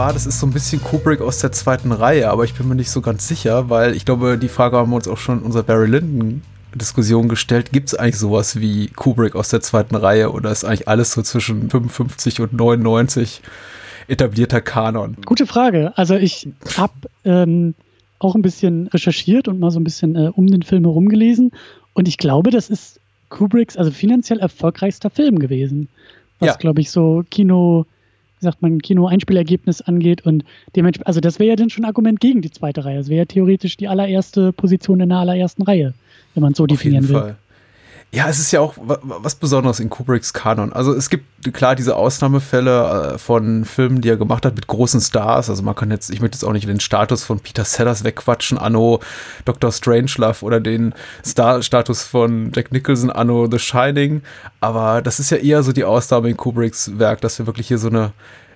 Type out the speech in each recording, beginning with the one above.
war, das ist so ein bisschen Kubrick aus der zweiten Reihe, aber ich bin mir nicht so ganz sicher, weil ich glaube, die Frage haben wir uns auch schon in unserer Barry Lyndon Diskussion gestellt. Gibt es eigentlich sowas wie Kubrick aus der zweiten Reihe oder ist eigentlich alles so zwischen 55 und 99 etablierter Kanon? Gute Frage. Also ich habe ähm, auch ein bisschen recherchiert und mal so ein bisschen äh, um den Film herum gelesen und ich glaube, das ist Kubricks also finanziell erfolgreichster Film gewesen. Was, ja. glaube ich, so Kino wie sagt man, Kino-Einspielergebnis angeht. Und dementsprechend, also das wäre ja dann schon ein Argument gegen die zweite Reihe. Das wäre ja theoretisch die allererste Position in der allerersten Reihe, wenn man es so Auf definieren will. Fall. Ja, es ist ja auch was Besonderes in Kubricks Kanon. Also es gibt klar diese Ausnahmefälle äh, von Filmen, die er gemacht hat mit großen Stars. Also man kann jetzt, ich möchte jetzt auch nicht den Status von Peter Sellers wegquatschen, Anno Dr. Strangelove oder den Star Status von Jack Nicholson, Anno The Shining. Aber das ist ja eher so die Ausnahme in Kubricks Werk, dass wir wirklich hier so eine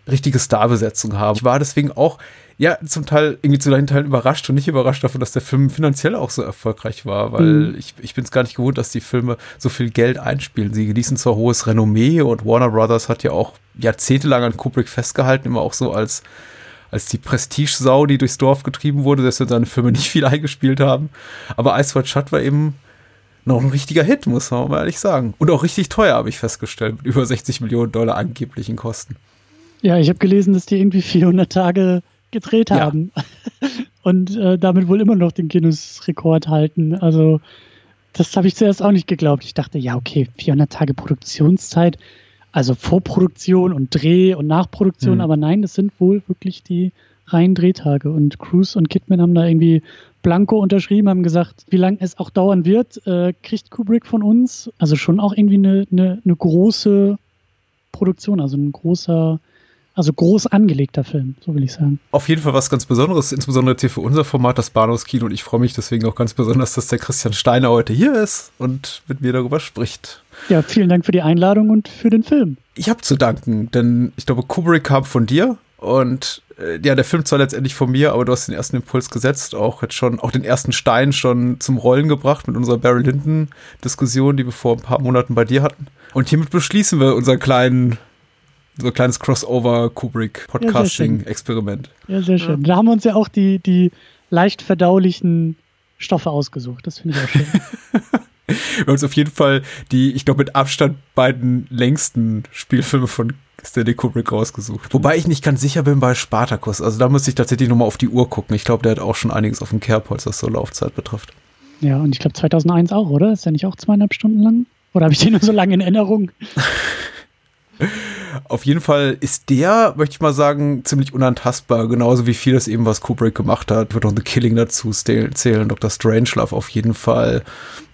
richtige Starbesetzung haben. Ich war deswegen auch ja, zum Teil irgendwie zu deinen Teilen überrascht und nicht überrascht davon, dass der Film finanziell auch so erfolgreich war, weil mhm. ich, ich bin es gar nicht gewohnt, dass die Filme so viel Geld einspielen. Sie genießen zwar hohes Renommee und Warner Brothers hat ja auch jahrzehntelang an Kubrick festgehalten, immer auch so als, als die Prestige-Sau, die durchs Dorf getrieben wurde, dass wir seine Filme nicht viel eingespielt haben. Aber Ice White Shut war eben noch ein richtiger Hit, muss man mal ehrlich sagen. Und auch richtig teuer, habe ich festgestellt, mit über 60 Millionen Dollar angeblichen Kosten. Ja, ich habe gelesen, dass die irgendwie 400 Tage gedreht ja. haben. Und äh, damit wohl immer noch den Guinness-Rekord halten. Also, das habe ich zuerst auch nicht geglaubt. Ich dachte, ja, okay, 400 Tage Produktionszeit, also Vorproduktion und Dreh und Nachproduktion, mhm. aber nein, das sind wohl wirklich die reinen Drehtage. Und Cruise und Kidman haben da irgendwie Blanco unterschrieben, haben gesagt, wie lange es auch dauern wird, äh, kriegt Kubrick von uns. Also schon auch irgendwie eine, eine, eine große Produktion, also ein großer also groß angelegter Film, so will ich sagen. Auf jeden Fall was ganz Besonderes, insbesondere hier für unser Format, das Bahnhofskino. Und ich freue mich deswegen auch ganz besonders, dass der Christian Steiner heute hier ist und mit mir darüber spricht. Ja, vielen Dank für die Einladung und für den Film. Ich habe zu danken, denn ich glaube, Kubrick kam von dir und äh, ja, der Film zwar letztendlich von mir, aber du hast den ersten Impuls gesetzt, auch jetzt schon, auch den ersten Stein schon zum Rollen gebracht mit unserer Barry Lyndon Diskussion, die wir vor ein paar Monaten bei dir hatten. Und hiermit beschließen wir unseren kleinen so ein kleines Crossover-Kubrick-Podcasting-Experiment. Ja, sehr schön. Da haben wir uns ja auch die, die leicht verdaulichen Stoffe ausgesucht. Das finde ich auch schön. wir haben uns auf jeden Fall die, ich glaube, mit Abstand beiden längsten Spielfilme von Stanley Kubrick rausgesucht. Wobei ich nicht ganz sicher bin bei Spartacus. Also da müsste ich tatsächlich nochmal auf die Uhr gucken. Ich glaube, der hat auch schon einiges auf dem Kerbholz, was so Laufzeit betrifft. Ja, und ich glaube 2001 auch, oder? Ist der nicht auch zweieinhalb Stunden lang? Oder habe ich den nur so lange in Erinnerung? Auf jeden Fall ist der, möchte ich mal sagen, ziemlich unantastbar, genauso wie vieles eben, was Kubrick gemacht hat. Wird auch The Killing dazu zählen, Dr. Strangelove auf jeden Fall.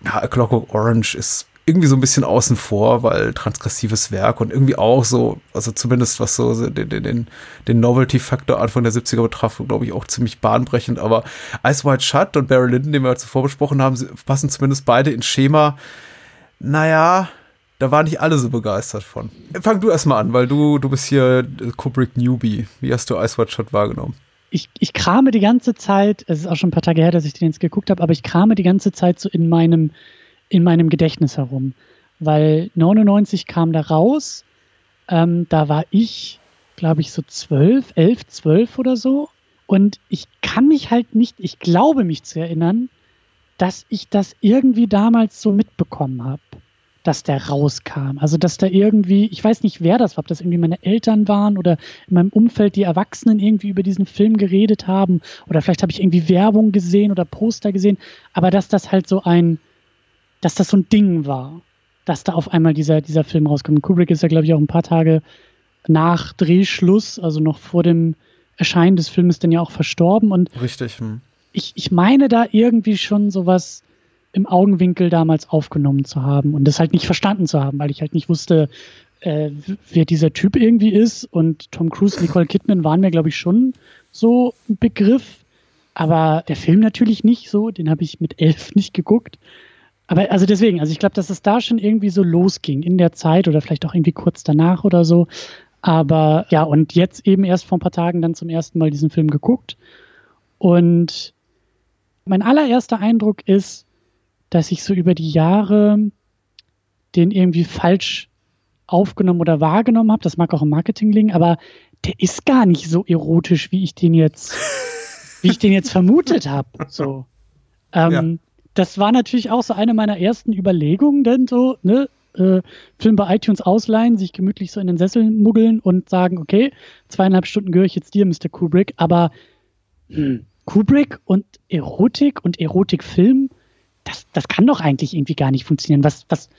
Ja, A Clockwork Orange ist irgendwie so ein bisschen außen vor, weil transgressives Werk und irgendwie auch so, also zumindest was so den, den, den Novelty-Faktor Anfang der 70er betraf, glaube ich, auch ziemlich bahnbrechend. Aber Ice White Shut und Barry Lyndon, den wir zuvor besprochen haben, passen zumindest beide ins Schema. Naja, da waren nicht alle so begeistert von. Fang du erstmal an, weil du, du bist hier Kubrick Newbie. Wie hast du Ice White Shot wahrgenommen? Ich, ich krame die ganze Zeit, es ist auch schon ein paar Tage her, dass ich den jetzt geguckt habe, aber ich krame die ganze Zeit so in meinem, in meinem Gedächtnis herum. Weil 99 kam da raus, ähm, da war ich, glaube ich, so 12, 11, 12 oder so. Und ich kann mich halt nicht, ich glaube mich zu erinnern, dass ich das irgendwie damals so mitbekommen habe dass der rauskam. Also, dass da irgendwie, ich weiß nicht, wer das war, ob das irgendwie meine Eltern waren oder in meinem Umfeld die Erwachsenen irgendwie über diesen Film geredet haben oder vielleicht habe ich irgendwie Werbung gesehen oder Poster gesehen, aber dass das halt so ein, dass das so ein Ding war, dass da auf einmal dieser, dieser Film rauskommt. Kubrick ist ja, glaube ich, auch ein paar Tage nach Drehschluss, also noch vor dem Erscheinen des Filmes, dann ja auch verstorben und Richtig. Hm. Ich, ich meine da irgendwie schon sowas, im Augenwinkel damals aufgenommen zu haben und das halt nicht verstanden zu haben, weil ich halt nicht wusste, äh, wer dieser Typ irgendwie ist. Und Tom Cruise, Nicole Kidman waren mir, glaube ich, schon so ein Begriff. Aber der Film natürlich nicht so, den habe ich mit elf nicht geguckt. Aber also deswegen, also ich glaube, dass es da schon irgendwie so losging in der Zeit oder vielleicht auch irgendwie kurz danach oder so. Aber ja, und jetzt eben erst vor ein paar Tagen dann zum ersten Mal diesen Film geguckt. Und mein allererster Eindruck ist, dass ich so über die Jahre den irgendwie falsch aufgenommen oder wahrgenommen habe. Das mag auch im Marketing liegen, aber der ist gar nicht so erotisch, wie ich den jetzt, wie ich den jetzt vermutet habe. So. Ähm, ja. Das war natürlich auch so eine meiner ersten Überlegungen, denn so, ne, äh, Film bei iTunes ausleihen, sich gemütlich so in den Sessel muggeln und sagen, okay, zweieinhalb Stunden gehöre ich jetzt dir, Mr. Kubrick, aber hm, Kubrick und Erotik und Erotikfilm, das, das kann doch eigentlich irgendwie gar nicht funktionieren. Was, was,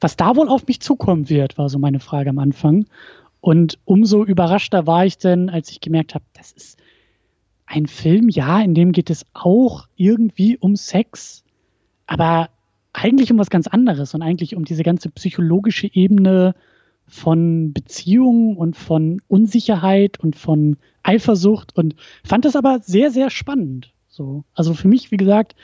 was da wohl auf mich zukommen wird, war so meine Frage am Anfang. Und umso überraschter war ich denn, als ich gemerkt habe, das ist ein Film, ja, in dem geht es auch irgendwie um Sex, aber eigentlich um was ganz anderes und eigentlich um diese ganze psychologische Ebene von Beziehungen und von Unsicherheit und von Eifersucht und fand das aber sehr, sehr spannend. So. Also für mich, wie gesagt,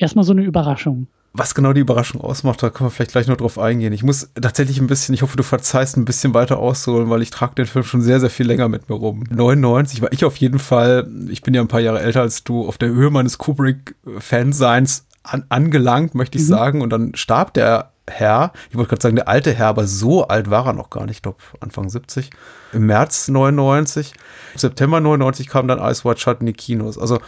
erstmal so eine Überraschung. Was genau die Überraschung ausmacht, da können wir vielleicht gleich noch drauf eingehen. Ich muss tatsächlich ein bisschen, ich hoffe, du verzeihst, ein bisschen weiter ausholen, weil ich trage den Film schon sehr, sehr viel länger mit mir rum. 99 war ich auf jeden Fall, ich bin ja ein paar Jahre älter als du, auf der Höhe meines Kubrick-Fanseins an, angelangt, möchte ich mhm. sagen. Und dann starb der Herr, ich wollte gerade sagen, der alte Herr, aber so alt war er noch gar nicht, ich glaube Anfang 70, im März 99. Im September 99 kam dann Ice White Shut in die Kinos. Also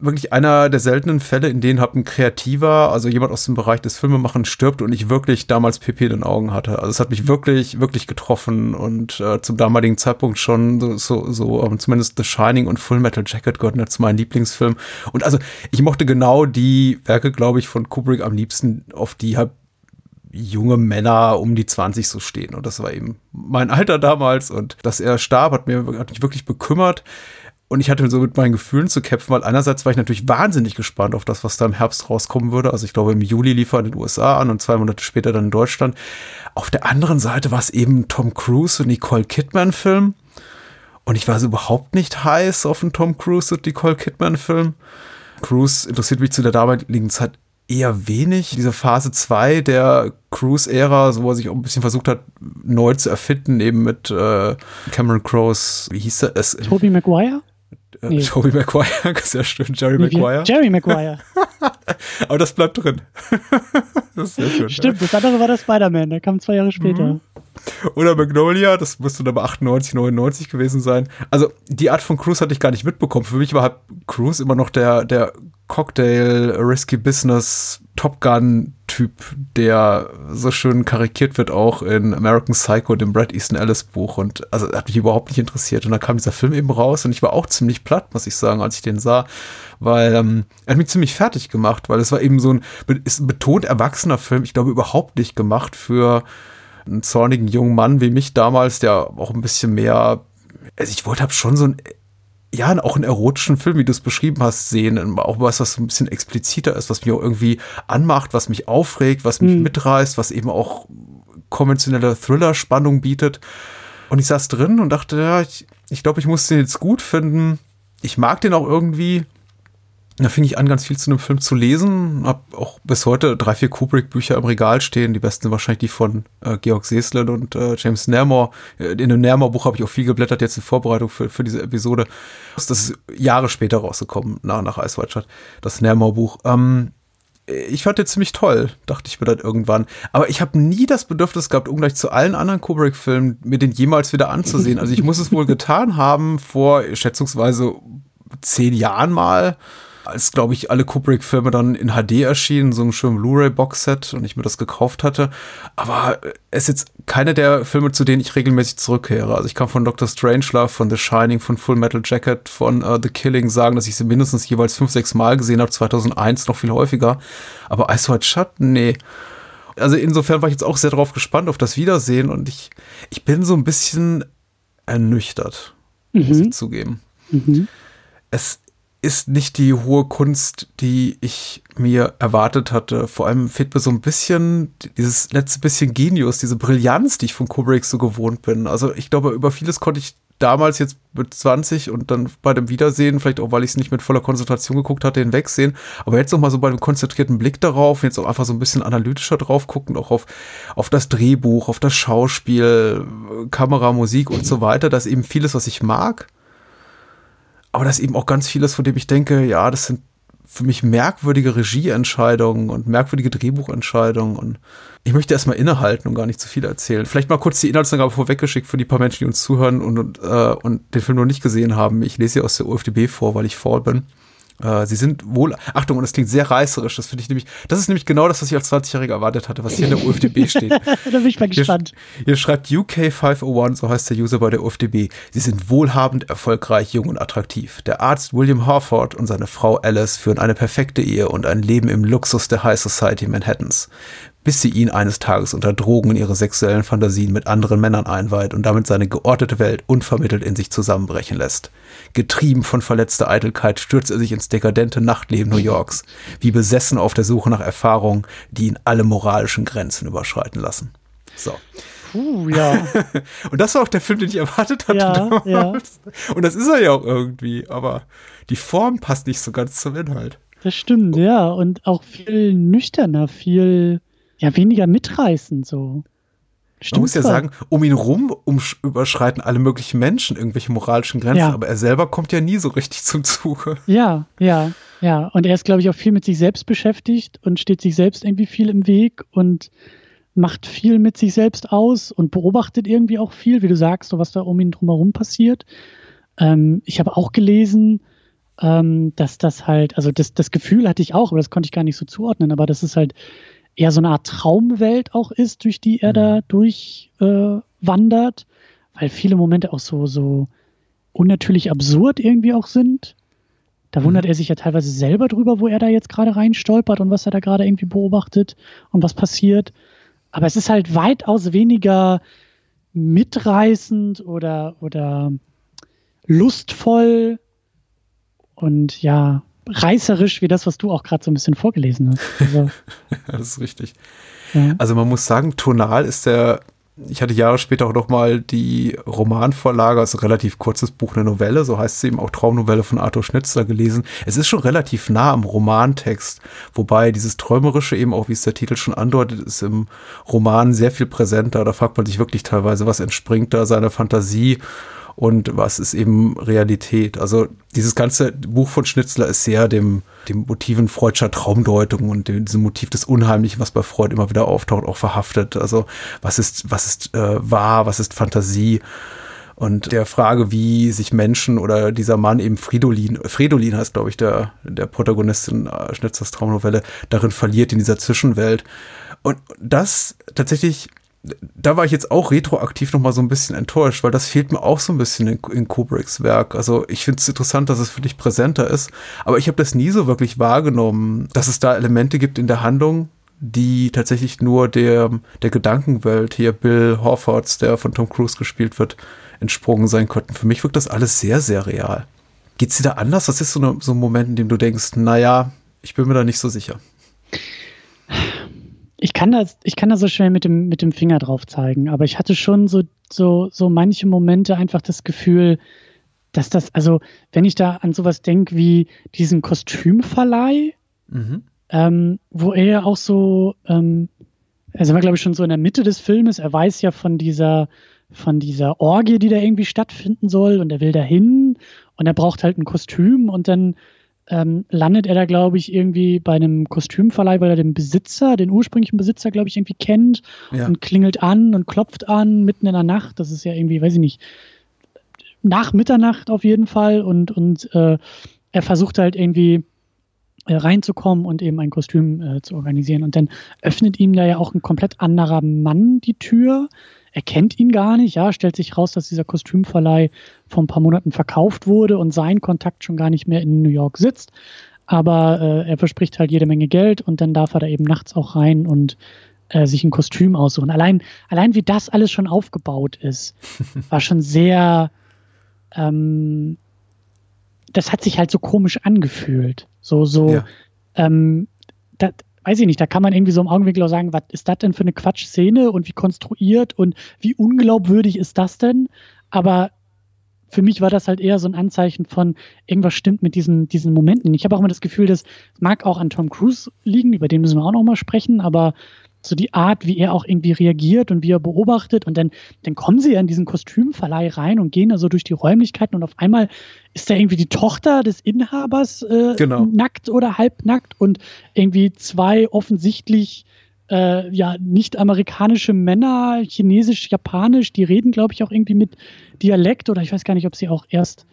wirklich einer der seltenen Fälle, in denen halt ein Kreativer, also jemand aus dem Bereich des Filmemachens stirbt und ich wirklich damals Pipi in den Augen hatte. Also es hat mich wirklich, wirklich getroffen und äh, zum damaligen Zeitpunkt schon so, so, so um, zumindest The Shining und Full Metal Jacket gehörten zu meinen Lieblingsfilmen. Und also ich mochte genau die Werke, glaube ich, von Kubrick am liebsten, auf die halt junge Männer um die 20 so stehen. Und das war eben mein Alter damals. Und dass er starb, hat, mir, hat mich wirklich bekümmert. Und ich hatte so mit meinen Gefühlen zu kämpfen, weil einerseits war ich natürlich wahnsinnig gespannt auf das, was da im Herbst rauskommen würde. Also ich glaube, im Juli lief er in den USA an und zwei Monate später dann in Deutschland. Auf der anderen Seite war es eben Tom Cruise und Nicole Kidman Film. Und ich war so überhaupt nicht heiß auf einen Tom Cruise und Nicole Kidman Film. Cruise interessiert mich zu der damaligen Zeit eher wenig. Diese Phase 2 der Cruise-Ära, so wo er sich auch ein bisschen versucht hat, neu zu erfinden, eben mit äh, Cameron Crowe's, wie hieß er? Es, Tobey Maguire? Äh, nee. Tobey Maguire, sehr schön, Jerry nee, Maguire. Jerry Maguire. Aber das bleibt drin. das ist sehr schön. Stimmt, ja. das andere war der Spider-Man, der kam zwei Jahre später. Mhm. Oder Magnolia, das müsste dann aber 98, 99 gewesen sein. Also die Art von Cruise hatte ich gar nicht mitbekommen. Für mich war halt Cruise immer noch der, der Cocktail, Risky Business, Top Gun Typ, der so schön karikiert wird auch in American Psycho, dem Brad Easton Ellis Buch. Und also hat mich überhaupt nicht interessiert. Und dann kam dieser Film eben raus und ich war auch ziemlich platt, muss ich sagen, als ich den sah, weil ähm, er hat mich ziemlich fertig gemacht, weil es war eben so ein, ist ein betont erwachsener Film. Ich glaube überhaupt nicht gemacht für einen zornigen jungen Mann wie mich damals, der auch ein bisschen mehr also ich wollte hab schon so ein ja, auch einen erotischen Film, wie du es beschrieben hast, sehen. Auch was, was ein bisschen expliziter ist, was mich auch irgendwie anmacht, was mich aufregt, was mich mhm. mitreißt, was eben auch konventionelle Thriller-Spannung bietet. Und ich saß drin und dachte, ja, ich, ich glaube, ich muss den jetzt gut finden. Ich mag den auch irgendwie. Da fing ich an, ganz viel zu einem Film zu lesen. Hab auch bis heute drei, vier Kubrick-Bücher im Regal stehen. Die besten sind wahrscheinlich die von äh, Georg Seslin und äh, James Nermor. Äh, in dem Nermor-Buch habe ich auch viel geblättert jetzt in Vorbereitung für, für diese Episode. Das ist Jahre später rausgekommen, nach, nach Eiswaldstadt, das Nermor-Buch. Ähm, ich fand den ziemlich toll, dachte ich mir dann irgendwann. Aber ich habe nie das Bedürfnis gehabt, ungleich zu allen anderen Kubrick-Filmen mir den jemals wieder anzusehen. Also ich muss es wohl getan haben vor schätzungsweise zehn Jahren mal als, glaube ich, alle Kubrick-Filme dann in HD erschienen, so ein schönes Blu-ray-Box-Set und ich mir das gekauft hatte. Aber es ist jetzt keine der Filme, zu denen ich regelmäßig zurückkehre. Also ich kann von Dr. Strangelove, von The Shining, von Full Metal Jacket, von uh, The Killing sagen, dass ich sie mindestens jeweils fünf, sechs Mal gesehen habe, 2001 noch viel häufiger. Aber Ice White Shut, nee. Also insofern war ich jetzt auch sehr drauf gespannt auf das Wiedersehen und ich, ich bin so ein bisschen ernüchtert, mhm. muss ich zugeben. Mhm. Es ist nicht die hohe Kunst, die ich mir erwartet hatte. Vor allem fehlt mir so ein bisschen dieses letzte bisschen Genius, diese Brillanz, die ich von Kubrick so gewohnt bin. Also ich glaube, über vieles konnte ich damals jetzt mit 20 und dann bei dem Wiedersehen, vielleicht auch weil ich es nicht mit voller Konzentration geguckt hatte, hinwegsehen. Aber jetzt noch mal so bei einem konzentrierten Blick darauf, jetzt auch einfach so ein bisschen analytischer drauf gucken, auch auf, auf das Drehbuch, auf das Schauspiel, Kamera, Musik und so weiter. Das ist eben vieles, was ich mag aber das ist eben auch ganz vieles, von dem ich denke, ja, das sind für mich merkwürdige Regieentscheidungen und merkwürdige Drehbuchentscheidungen und ich möchte erstmal innehalten und gar nicht zu viel erzählen. Vielleicht mal kurz die Inhaltsangabe vorweggeschickt für die paar Menschen, die uns zuhören und, und, äh, und den Film noch nicht gesehen haben. Ich lese sie aus der UFDB vor, weil ich faul bin. Äh, sie sind wohl, Achtung, und das klingt sehr reißerisch, das finde ich nämlich, das ist nämlich genau das, was ich als 20-Jähriger erwartet hatte, was hier in der UFDB steht. da bin ich mal gespannt. Hier, hier schreibt UK501, so heißt der User bei der UFDB. Sie sind wohlhabend, erfolgreich, jung und attraktiv. Der Arzt William Harford und seine Frau Alice führen eine perfekte Ehe und ein Leben im Luxus der High Society Manhattans bis sie ihn eines Tages unter Drogen in ihre sexuellen Fantasien mit anderen Männern einweiht und damit seine geordnete Welt unvermittelt in sich zusammenbrechen lässt. Getrieben von verletzter Eitelkeit stürzt er sich ins dekadente Nachtleben New Yorks, wie besessen auf der Suche nach Erfahrungen, die ihn alle moralischen Grenzen überschreiten lassen. So. Puh, ja. und das war auch der Film, den ich erwartet hatte ja, damals. Ja. Und das ist er ja auch irgendwie, aber die Form passt nicht so ganz zum Inhalt. Das stimmt, ja. Und auch viel nüchterner, viel ja, weniger mitreißend so. Stimmt Man muss ja sagen, um ihn rum um, überschreiten alle möglichen Menschen irgendwelche moralischen Grenzen, ja. aber er selber kommt ja nie so richtig zum Zuge. Ja, ja, ja. Und er ist, glaube ich, auch viel mit sich selbst beschäftigt und steht sich selbst irgendwie viel im Weg und macht viel mit sich selbst aus und beobachtet irgendwie auch viel, wie du sagst, so was da um ihn drumherum passiert. Ähm, ich habe auch gelesen, ähm, dass das halt, also das, das Gefühl hatte ich auch, aber das konnte ich gar nicht so zuordnen, aber das ist halt eher so eine Art Traumwelt auch ist, durch die er mhm. da durchwandert, äh, weil viele Momente auch so, so unnatürlich absurd irgendwie auch sind. Da mhm. wundert er sich ja teilweise selber drüber, wo er da jetzt gerade reinstolpert und was er da gerade irgendwie beobachtet und was passiert. Aber es ist halt weitaus weniger mitreißend oder, oder lustvoll und ja, reißerisch wie das, was du auch gerade so ein bisschen vorgelesen hast. Also, das ist richtig. Ja. Also man muss sagen, tonal ist der, ich hatte Jahre später auch noch mal die Romanvorlage, also relativ kurzes Buch, eine Novelle, so heißt sie eben auch Traumnovelle von Arthur Schnitzler gelesen. Es ist schon relativ nah am Romantext, wobei dieses Träumerische eben auch, wie es der Titel schon andeutet, ist im Roman sehr viel präsenter. Da fragt man sich wirklich teilweise, was entspringt da seiner Fantasie und was ist eben Realität. Also dieses ganze Buch von Schnitzler ist sehr dem, dem Motiven freudscher Traumdeutung und dem, diesem Motiv des Unheimlichen, was bei Freud immer wieder auftaucht, auch verhaftet. Also was ist, was ist äh, wahr, was ist Fantasie? Und der Frage, wie sich Menschen oder dieser Mann eben Fridolin, Fridolin heißt, glaube ich, der, der Protagonist in äh, Schnitzlers Traumnovelle, darin verliert in dieser Zwischenwelt. Und das tatsächlich da war ich jetzt auch retroaktiv noch mal so ein bisschen enttäuscht, weil das fehlt mir auch so ein bisschen in, in Kubricks Werk. Also ich finde es interessant, dass es für dich präsenter ist, aber ich habe das nie so wirklich wahrgenommen, dass es da Elemente gibt in der Handlung, die tatsächlich nur der, der Gedankenwelt hier Bill Horfords, der von Tom Cruise gespielt wird, entsprungen sein könnten. Für mich wirkt das alles sehr, sehr real. Geht's dir da anders? Was ist so, eine, so ein Moment, in dem du denkst, naja, ich bin mir da nicht so sicher? Ich kann das, ich kann das so schnell mit dem, mit dem Finger drauf zeigen, aber ich hatte schon so, so, so manche Momente einfach das Gefühl, dass das, also wenn ich da an sowas denke wie diesen Kostümverleih, mhm. ähm, wo er auch so, ähm, also war glaube ich schon so in der Mitte des Filmes, er weiß ja von dieser, von dieser Orgie, die da irgendwie stattfinden soll und er will dahin und er braucht halt ein Kostüm und dann ähm, landet er da, glaube ich, irgendwie bei einem Kostümverleih, weil er den Besitzer, den ursprünglichen Besitzer, glaube ich, irgendwie kennt ja. und klingelt an und klopft an mitten in der Nacht. Das ist ja irgendwie, weiß ich nicht, nach Mitternacht auf jeden Fall und, und äh, er versucht halt irgendwie äh, reinzukommen und eben ein Kostüm äh, zu organisieren. Und dann öffnet ihm da ja auch ein komplett anderer Mann die Tür, er kennt ihn gar nicht, ja, stellt sich raus, dass dieser Kostümverleih vor ein paar Monaten verkauft wurde und sein Kontakt schon gar nicht mehr in New York sitzt. Aber äh, er verspricht halt jede Menge Geld und dann darf er da eben nachts auch rein und äh, sich ein Kostüm aussuchen. Allein, allein wie das alles schon aufgebaut ist, war schon sehr, ähm, das hat sich halt so komisch angefühlt. So, so, ja. ähm, das, weiß ich nicht, da kann man irgendwie so im Augenwinkel auch sagen, was ist das denn für eine Quatschszene und wie konstruiert und wie unglaubwürdig ist das denn? Aber für mich war das halt eher so ein Anzeichen von, irgendwas stimmt mit diesen, diesen Momenten. Ich habe auch immer das Gefühl, das mag auch an Tom Cruise liegen, über den müssen wir auch noch mal sprechen, aber so die Art, wie er auch irgendwie reagiert und wie er beobachtet. Und dann, dann kommen sie ja in diesen Kostümverleih rein und gehen da so durch die Räumlichkeiten und auf einmal ist da irgendwie die Tochter des Inhabers äh, genau. nackt oder halbnackt und irgendwie zwei offensichtlich äh, ja nicht amerikanische Männer, chinesisch, japanisch, die reden, glaube ich, auch irgendwie mit Dialekt oder ich weiß gar nicht, ob sie auch erst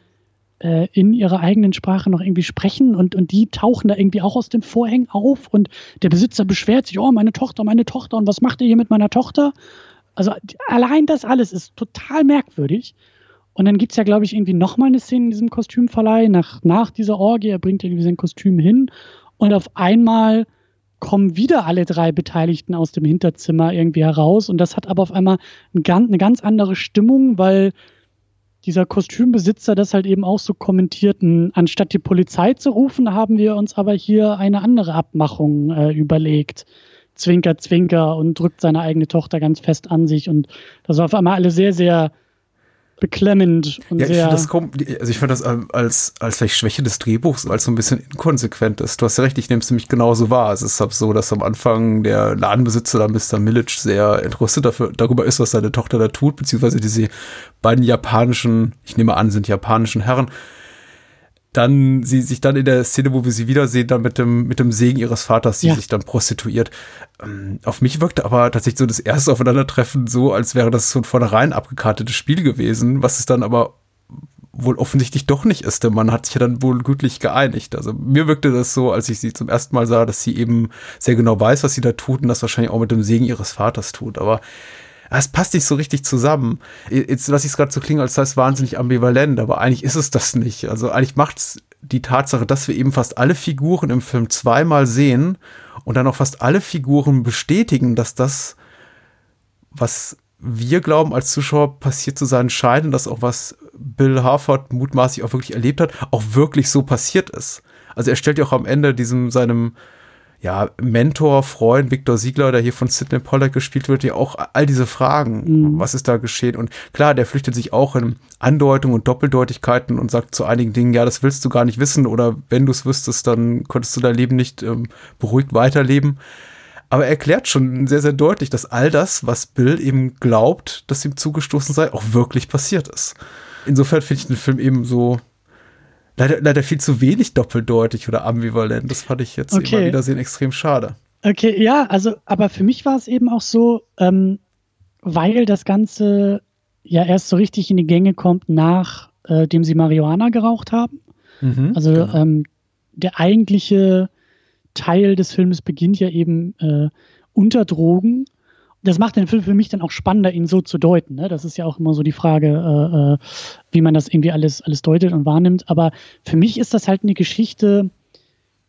äh, in ihrer eigenen Sprache noch irgendwie sprechen und, und die tauchen da irgendwie auch aus den Vorhängen auf und der Besitzer beschwert sich, oh, meine Tochter, meine Tochter und was macht ihr hier mit meiner Tochter? Also allein das alles ist total merkwürdig. Und dann gibt es ja, glaube ich, irgendwie nochmal eine Szene in diesem Kostümverleih nach, nach dieser Orgie. Er bringt irgendwie sein Kostüm hin und auf einmal kommen wieder alle drei Beteiligten aus dem Hinterzimmer irgendwie heraus. Und das hat aber auf einmal eine ganz andere Stimmung, weil dieser Kostümbesitzer das halt eben auch so kommentiert, anstatt die Polizei zu rufen, haben wir uns aber hier eine andere Abmachung äh, überlegt. Zwinker, Zwinker und drückt seine eigene Tochter ganz fest an sich. Und das war auf einmal alle sehr, sehr beklemmend und ja, sehr. Ich kommt, also ich fand das als, als vielleicht Schwäche des Drehbuchs, als so ein bisschen inkonsequent ist. Du hast ja recht, ich nehme es nämlich genauso wahr. Es ist halt so, dass am Anfang der Ladenbesitzer, Mr. Millage, sehr entrüstet dafür, darüber ist, was seine Tochter da tut, beziehungsweise diese beiden japanischen, ich nehme an, sind japanischen Herren, dann sie sich dann in der Szene, wo wir sie wiedersehen, dann mit dem, mit dem Segen ihres Vaters, die ja. sich dann prostituiert. Ähm, auf mich wirkte aber tatsächlich so das erste Aufeinandertreffen so, als wäre das von vornherein abgekartetes Spiel gewesen, was es dann aber wohl offensichtlich doch nicht ist, denn man hat sich ja dann wohl gütlich geeinigt. Also mir wirkte das so, als ich sie zum ersten Mal sah, dass sie eben sehr genau weiß, was sie da tut und das wahrscheinlich auch mit dem Segen ihres Vaters tut. Aber es passt nicht so richtig zusammen. Jetzt lasse ich es gerade so klingen, als sei es wahnsinnig ambivalent, aber eigentlich ist es das nicht. Also eigentlich macht es die Tatsache, dass wir eben fast alle Figuren im Film zweimal sehen und dann auch fast alle Figuren bestätigen, dass das, was wir glauben als Zuschauer passiert zu sein scheint und dass auch was Bill Harford mutmaßlich auch wirklich erlebt hat, auch wirklich so passiert ist. Also er stellt ja auch am Ende diesem seinem ja, Mentor, Freund, Victor Siegler, der hier von Sidney Pollack gespielt wird, ja auch all diese Fragen, mhm. was ist da geschehen? Und klar, der flüchtet sich auch in Andeutungen und Doppeldeutigkeiten und sagt zu einigen Dingen, ja, das willst du gar nicht wissen oder wenn du es wüsstest, dann konntest du dein Leben nicht ähm, beruhigt weiterleben. Aber er erklärt schon sehr, sehr deutlich, dass all das, was Bill eben glaubt, dass ihm zugestoßen sei, auch wirklich passiert ist. Insofern finde ich den Film eben so leider, leider viel zu wenig doppeldeutig oder ambivalent. Das fand ich jetzt okay. immer wieder sehen extrem schade. Okay, ja, also, aber für mich war es eben auch so, ähm, weil das Ganze ja erst so richtig in die Gänge kommt, nachdem äh, sie Marihuana geraucht haben. Mhm, also genau. ähm, der eigentliche Teil des Films beginnt ja eben äh, unter Drogen das macht den Film für mich dann auch spannender, ihn so zu deuten. Ne? Das ist ja auch immer so die Frage, äh, äh, wie man das irgendwie alles, alles deutet und wahrnimmt. Aber für mich ist das halt eine Geschichte,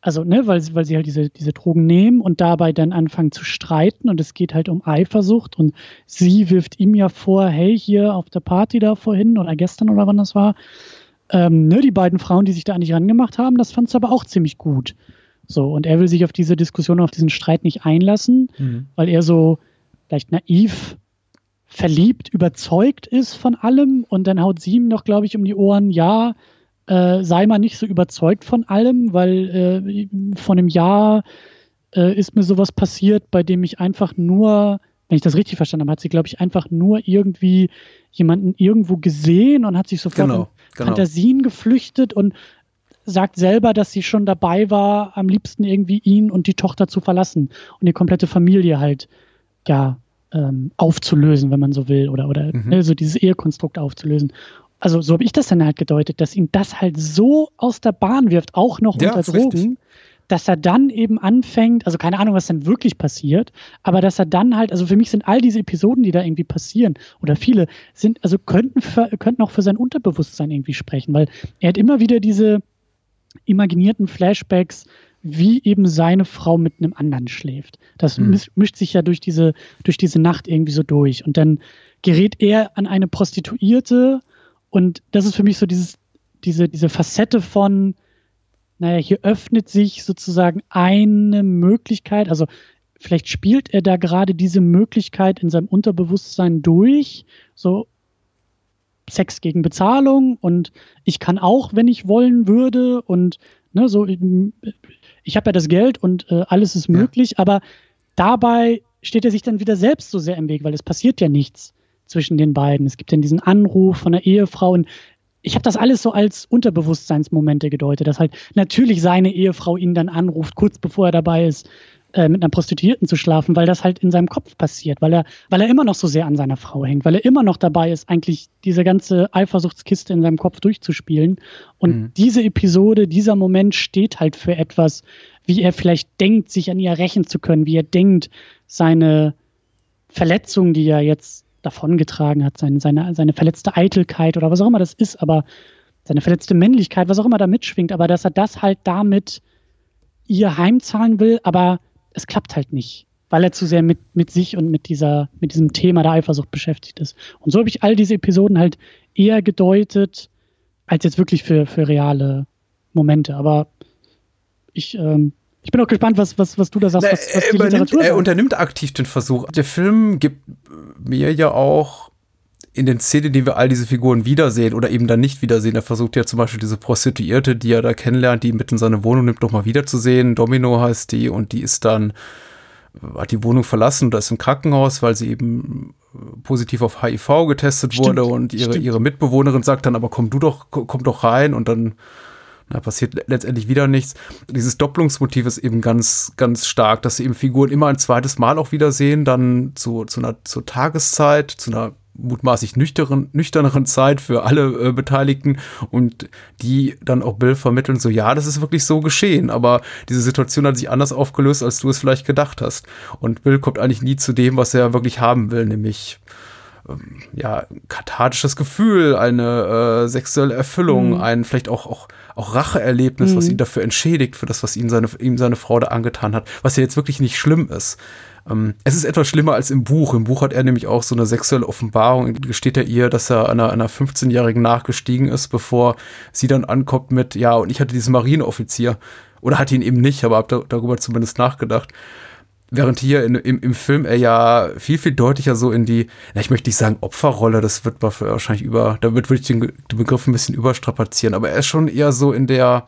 also, ne, weil, weil sie halt diese, diese Drogen nehmen und dabei dann anfangen zu streiten und es geht halt um Eifersucht und sie wirft ihm ja vor, hey, hier auf der Party da vorhin oder gestern oder wann das war, ähm, ne, die beiden Frauen, die sich da eigentlich rangemacht haben, das fand sie aber auch ziemlich gut. So, und er will sich auf diese Diskussion, auf diesen Streit nicht einlassen, mhm. weil er so, vielleicht naiv verliebt, überzeugt ist von allem und dann haut sie ihm noch, glaube ich, um die Ohren, ja, äh, sei mal nicht so überzeugt von allem, weil äh, vor einem Jahr äh, ist mir sowas passiert, bei dem ich einfach nur, wenn ich das richtig verstanden habe, hat sie, glaube ich, einfach nur irgendwie jemanden irgendwo gesehen und hat sich sofort genau, in genau. Fantasien geflüchtet und sagt selber, dass sie schon dabei war, am liebsten irgendwie ihn und die Tochter zu verlassen und die komplette Familie halt ja, ähm, aufzulösen, wenn man so will, oder, oder mhm. ne, so dieses Ehekonstrukt aufzulösen. Also so habe ich das dann halt gedeutet, dass ihn das halt so aus der Bahn wirft, auch noch ja, unter Drogen, richtig. dass er dann eben anfängt, also keine Ahnung, was dann wirklich passiert, aber dass er dann halt, also für mich sind all diese Episoden, die da irgendwie passieren, oder viele, sind, also könnten, für, könnten auch für sein Unterbewusstsein irgendwie sprechen, weil er hat immer wieder diese imaginierten Flashbacks, wie eben seine Frau mit einem anderen schläft. Das mhm. mischt sich ja durch diese, durch diese Nacht irgendwie so durch. Und dann gerät er an eine Prostituierte und das ist für mich so dieses, diese, diese Facette von, naja, hier öffnet sich sozusagen eine Möglichkeit, also vielleicht spielt er da gerade diese Möglichkeit in seinem Unterbewusstsein durch, so Sex gegen Bezahlung und ich kann auch, wenn ich wollen würde und ne, so ich habe ja das Geld und äh, alles ist möglich, ja. aber dabei steht er sich dann wieder selbst so sehr im Weg, weil es passiert ja nichts zwischen den beiden. Es gibt dann diesen Anruf von der Ehefrau und ich habe das alles so als Unterbewusstseinsmomente gedeutet, dass halt natürlich seine Ehefrau ihn dann anruft, kurz bevor er dabei ist, äh, mit einer Prostituierten zu schlafen, weil das halt in seinem Kopf passiert, weil er, weil er immer noch so sehr an seiner Frau hängt, weil er immer noch dabei ist, eigentlich diese ganze Eifersuchtskiste in seinem Kopf durchzuspielen. Und mhm. diese Episode, dieser Moment steht halt für etwas, wie er vielleicht denkt, sich an ihr rächen zu können, wie er denkt, seine Verletzung, die er jetzt davongetragen hat, seine, seine, seine verletzte Eitelkeit oder was auch immer das ist, aber seine verletzte Männlichkeit, was auch immer da mitschwingt, aber dass er das halt damit ihr heimzahlen will, aber es klappt halt nicht, weil er zu sehr mit, mit sich und mit dieser, mit diesem Thema der Eifersucht beschäftigt ist. Und so habe ich all diese Episoden halt eher gedeutet, als jetzt wirklich für, für reale Momente. Aber ich, ähm, ich bin auch gespannt, was, was, was du da sagst. Was, was er, er unternimmt aktiv den Versuch. Der Film gibt mir ja auch in den Szenen, die wir all diese Figuren wiedersehen oder eben dann nicht wiedersehen, er versucht ja zum Beispiel diese Prostituierte, die er da kennenlernt, die mit in seine Wohnung nimmt, nochmal wiederzusehen. Domino heißt die und die ist dann, hat die Wohnung verlassen oder ist im Krankenhaus, weil sie eben positiv auf HIV getestet stimmt, wurde und ihre, ihre Mitbewohnerin sagt dann, aber komm du doch, komm doch rein und dann da passiert letztendlich wieder nichts. Dieses Doppelungsmotiv ist eben ganz, ganz stark, dass sie eben Figuren immer ein zweites Mal auch wiedersehen, dann zu, zu einer zur Tageszeit, zu einer mutmaßlich nüchtern, nüchterneren Zeit für alle äh, Beteiligten und die dann auch Bill vermitteln, so ja, das ist wirklich so geschehen, aber diese Situation hat sich anders aufgelöst, als du es vielleicht gedacht hast. Und Bill kommt eigentlich nie zu dem, was er wirklich haben will, nämlich ähm, ja, kathartisches Gefühl, eine äh, sexuelle Erfüllung, mhm. ein vielleicht auch, auch, auch Racheerlebnis, mhm. was ihn dafür entschädigt, für das, was ihm seine, ihm seine Frau da angetan hat, was ja jetzt wirklich nicht schlimm ist. Ähm, es ist etwas schlimmer als im Buch. Im Buch hat er nämlich auch so eine sexuelle Offenbarung. Gesteht er ihr, dass er einer, einer 15-Jährigen nachgestiegen ist, bevor sie dann ankommt mit, ja, und ich hatte diesen Marineoffizier. Oder hatte ihn eben nicht, aber habe da, darüber zumindest nachgedacht. Während hier in, im, im Film er ja viel, viel deutlicher so in die, na, ich möchte nicht sagen Opferrolle, das wird wahrscheinlich über, damit würde ich den, den Begriff ein bisschen überstrapazieren, aber er ist schon eher so in der,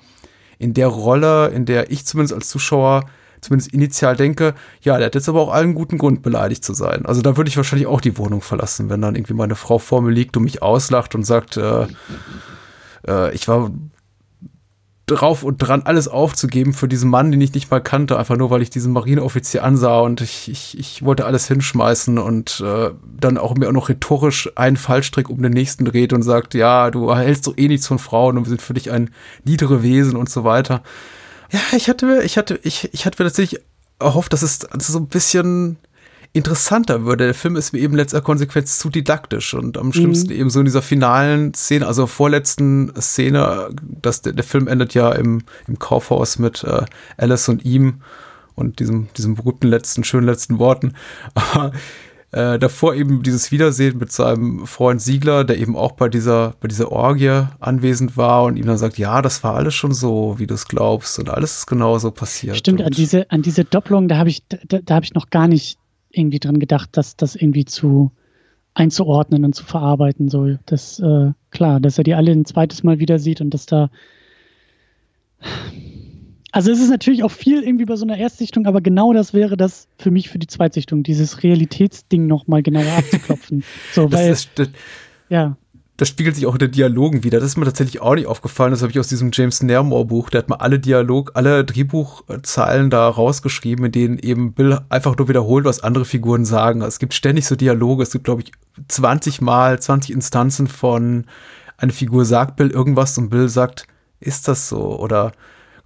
in der Rolle, in der ich zumindest als Zuschauer zumindest initial denke, ja, der hat jetzt aber auch allen guten Grund, beleidigt zu sein. Also da würde ich wahrscheinlich auch die Wohnung verlassen, wenn dann irgendwie meine Frau vor mir liegt und mich auslacht und sagt, äh, äh, ich war drauf und dran, alles aufzugeben für diesen Mann, den ich nicht mal kannte, einfach nur, weil ich diesen Marineoffizier ansah und ich, ich, ich wollte alles hinschmeißen und äh, dann auch mir auch noch rhetorisch einen Fallstrick um den nächsten dreht und sagt, ja, du hältst doch eh nichts von Frauen und wir sind für dich ein niedere Wesen und so weiter. Ja, ich hatte, ich hatte, ich, ich hatte tatsächlich erhofft, dass es so ein bisschen interessanter würde. Der Film ist mir eben letzter Konsequenz zu didaktisch und am schlimmsten mhm. eben so in dieser finalen Szene, also vorletzten Szene, dass der, der Film endet ja im, im Kaufhaus mit äh, Alice und ihm und diesem, diesem berühmten letzten, schönen letzten Worten. Aber äh, davor eben dieses Wiedersehen mit seinem Freund Siegler, der eben auch bei dieser, bei dieser Orgie anwesend war und ihm dann sagt, ja, das war alles schon so, wie du es glaubst und alles ist genauso passiert. Stimmt, an diese, an diese Doppelung, da habe ich, da, da habe ich noch gar nicht irgendwie dran gedacht, dass das irgendwie zu einzuordnen und zu verarbeiten soll. Das äh, klar, dass er die alle ein zweites Mal wieder sieht und dass da also es ist natürlich auch viel irgendwie bei so einer Erstsichtung, aber genau das wäre das für mich für die Zweitsichtung, dieses Realitätsding nochmal genauer abzuklopfen. So, weil, das, das, ja das spiegelt sich auch in den Dialogen wieder. Das ist mir tatsächlich auch nicht aufgefallen. Das habe ich aus diesem James Nairmore Buch. Der hat mal alle Dialog, alle Drehbuchzeilen da rausgeschrieben, in denen eben Bill einfach nur wiederholt, was andere Figuren sagen. Es gibt ständig so Dialoge. Es gibt, glaube ich, 20 Mal, 20 Instanzen von eine Figur sagt Bill irgendwas und Bill sagt, ist das so? Oder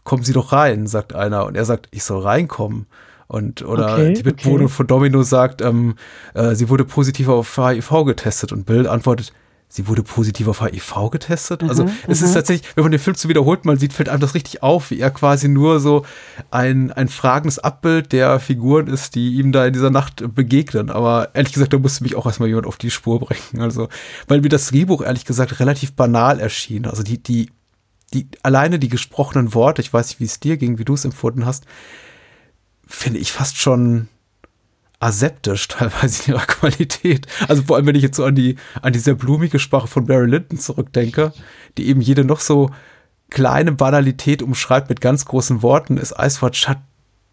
kommen Sie doch rein, sagt einer. Und er sagt, ich soll reinkommen. Und, oder okay, die Mitbewohnerin okay. von Domino sagt, ähm, äh, sie wurde positiv auf HIV getestet und Bill antwortet, sie wurde positiv auf HIV getestet. Mhm, also es ist mhm. tatsächlich, wenn man den Film zu wiederholt mal sieht, fällt einem das richtig auf, wie er quasi nur so ein, ein fragendes Abbild der Figuren ist, die ihm da in dieser Nacht begegnen. Aber ehrlich gesagt, da musste mich auch erstmal jemand auf die Spur bringen. Also, weil mir das Drehbuch ehrlich gesagt relativ banal erschien. Also die, die, die, alleine die gesprochenen Worte, ich weiß nicht, wie es dir ging, wie du es empfunden hast, finde ich fast schon aseptisch teilweise in ihrer Qualität. Also vor allem, wenn ich jetzt so an die, an die sehr blumige Sprache von Barry Lyndon zurückdenke, die eben jede noch so kleine Banalität umschreibt mit ganz großen Worten, ist Ice Watch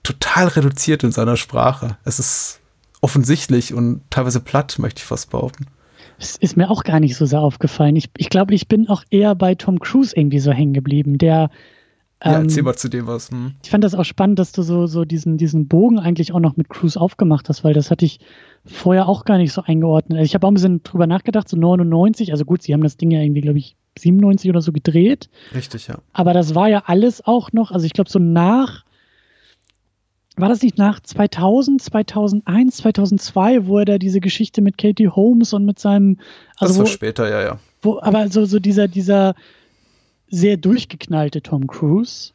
total reduziert in seiner Sprache. Es ist offensichtlich und teilweise platt, möchte ich fast behaupten. Es ist mir auch gar nicht so sehr aufgefallen. Ich, ich glaube, ich bin auch eher bei Tom Cruise irgendwie so hängen geblieben, der ja, ähm, erzähl mal zu dem was. Hm. Ich fand das auch spannend, dass du so, so diesen, diesen Bogen eigentlich auch noch mit Cruise aufgemacht hast, weil das hatte ich vorher auch gar nicht so eingeordnet. Also ich habe auch ein bisschen drüber nachgedacht, so 99, also gut, sie haben das Ding ja irgendwie, glaube ich, 97 oder so gedreht. Richtig, ja. Aber das war ja alles auch noch, also ich glaube, so nach, war das nicht nach 2000, 2001, 2002, wo er da diese Geschichte mit Katie Holmes und mit seinem. Also das war wo, später, ja, ja. Wo, aber so, so dieser, dieser sehr durchgeknallte Tom Cruise,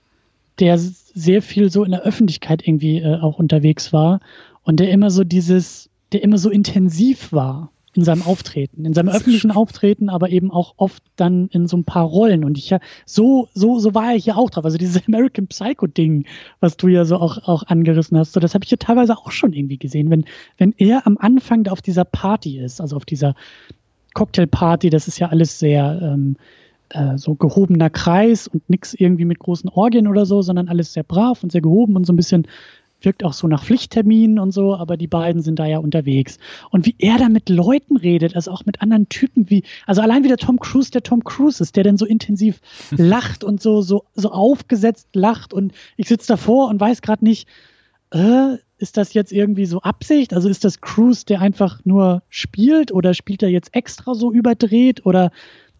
der sehr viel so in der Öffentlichkeit irgendwie äh, auch unterwegs war und der immer so dieses, der immer so intensiv war in seinem Auftreten, in seinem öffentlichen Auftreten, aber eben auch oft dann in so ein paar Rollen. Und ich ja, so, so, so war er hier auch drauf. Also dieses American Psycho-Ding, was du ja so auch, auch angerissen hast, so das habe ich ja teilweise auch schon irgendwie gesehen. Wenn, wenn er am Anfang da auf dieser Party ist, also auf dieser Cocktailparty, das ist ja alles sehr ähm, äh, so gehobener Kreis und nichts irgendwie mit großen Orgien oder so, sondern alles sehr brav und sehr gehoben und so ein bisschen wirkt auch so nach Pflichtterminen und so, aber die beiden sind da ja unterwegs. Und wie er da mit Leuten redet, also auch mit anderen Typen, wie, also allein wie der Tom Cruise, der Tom Cruise ist, der dann so intensiv lacht und so, so, so aufgesetzt lacht und ich sitze davor und weiß gerade nicht, äh, ist das jetzt irgendwie so Absicht? Also ist das Cruise, der einfach nur spielt oder spielt er jetzt extra so überdreht oder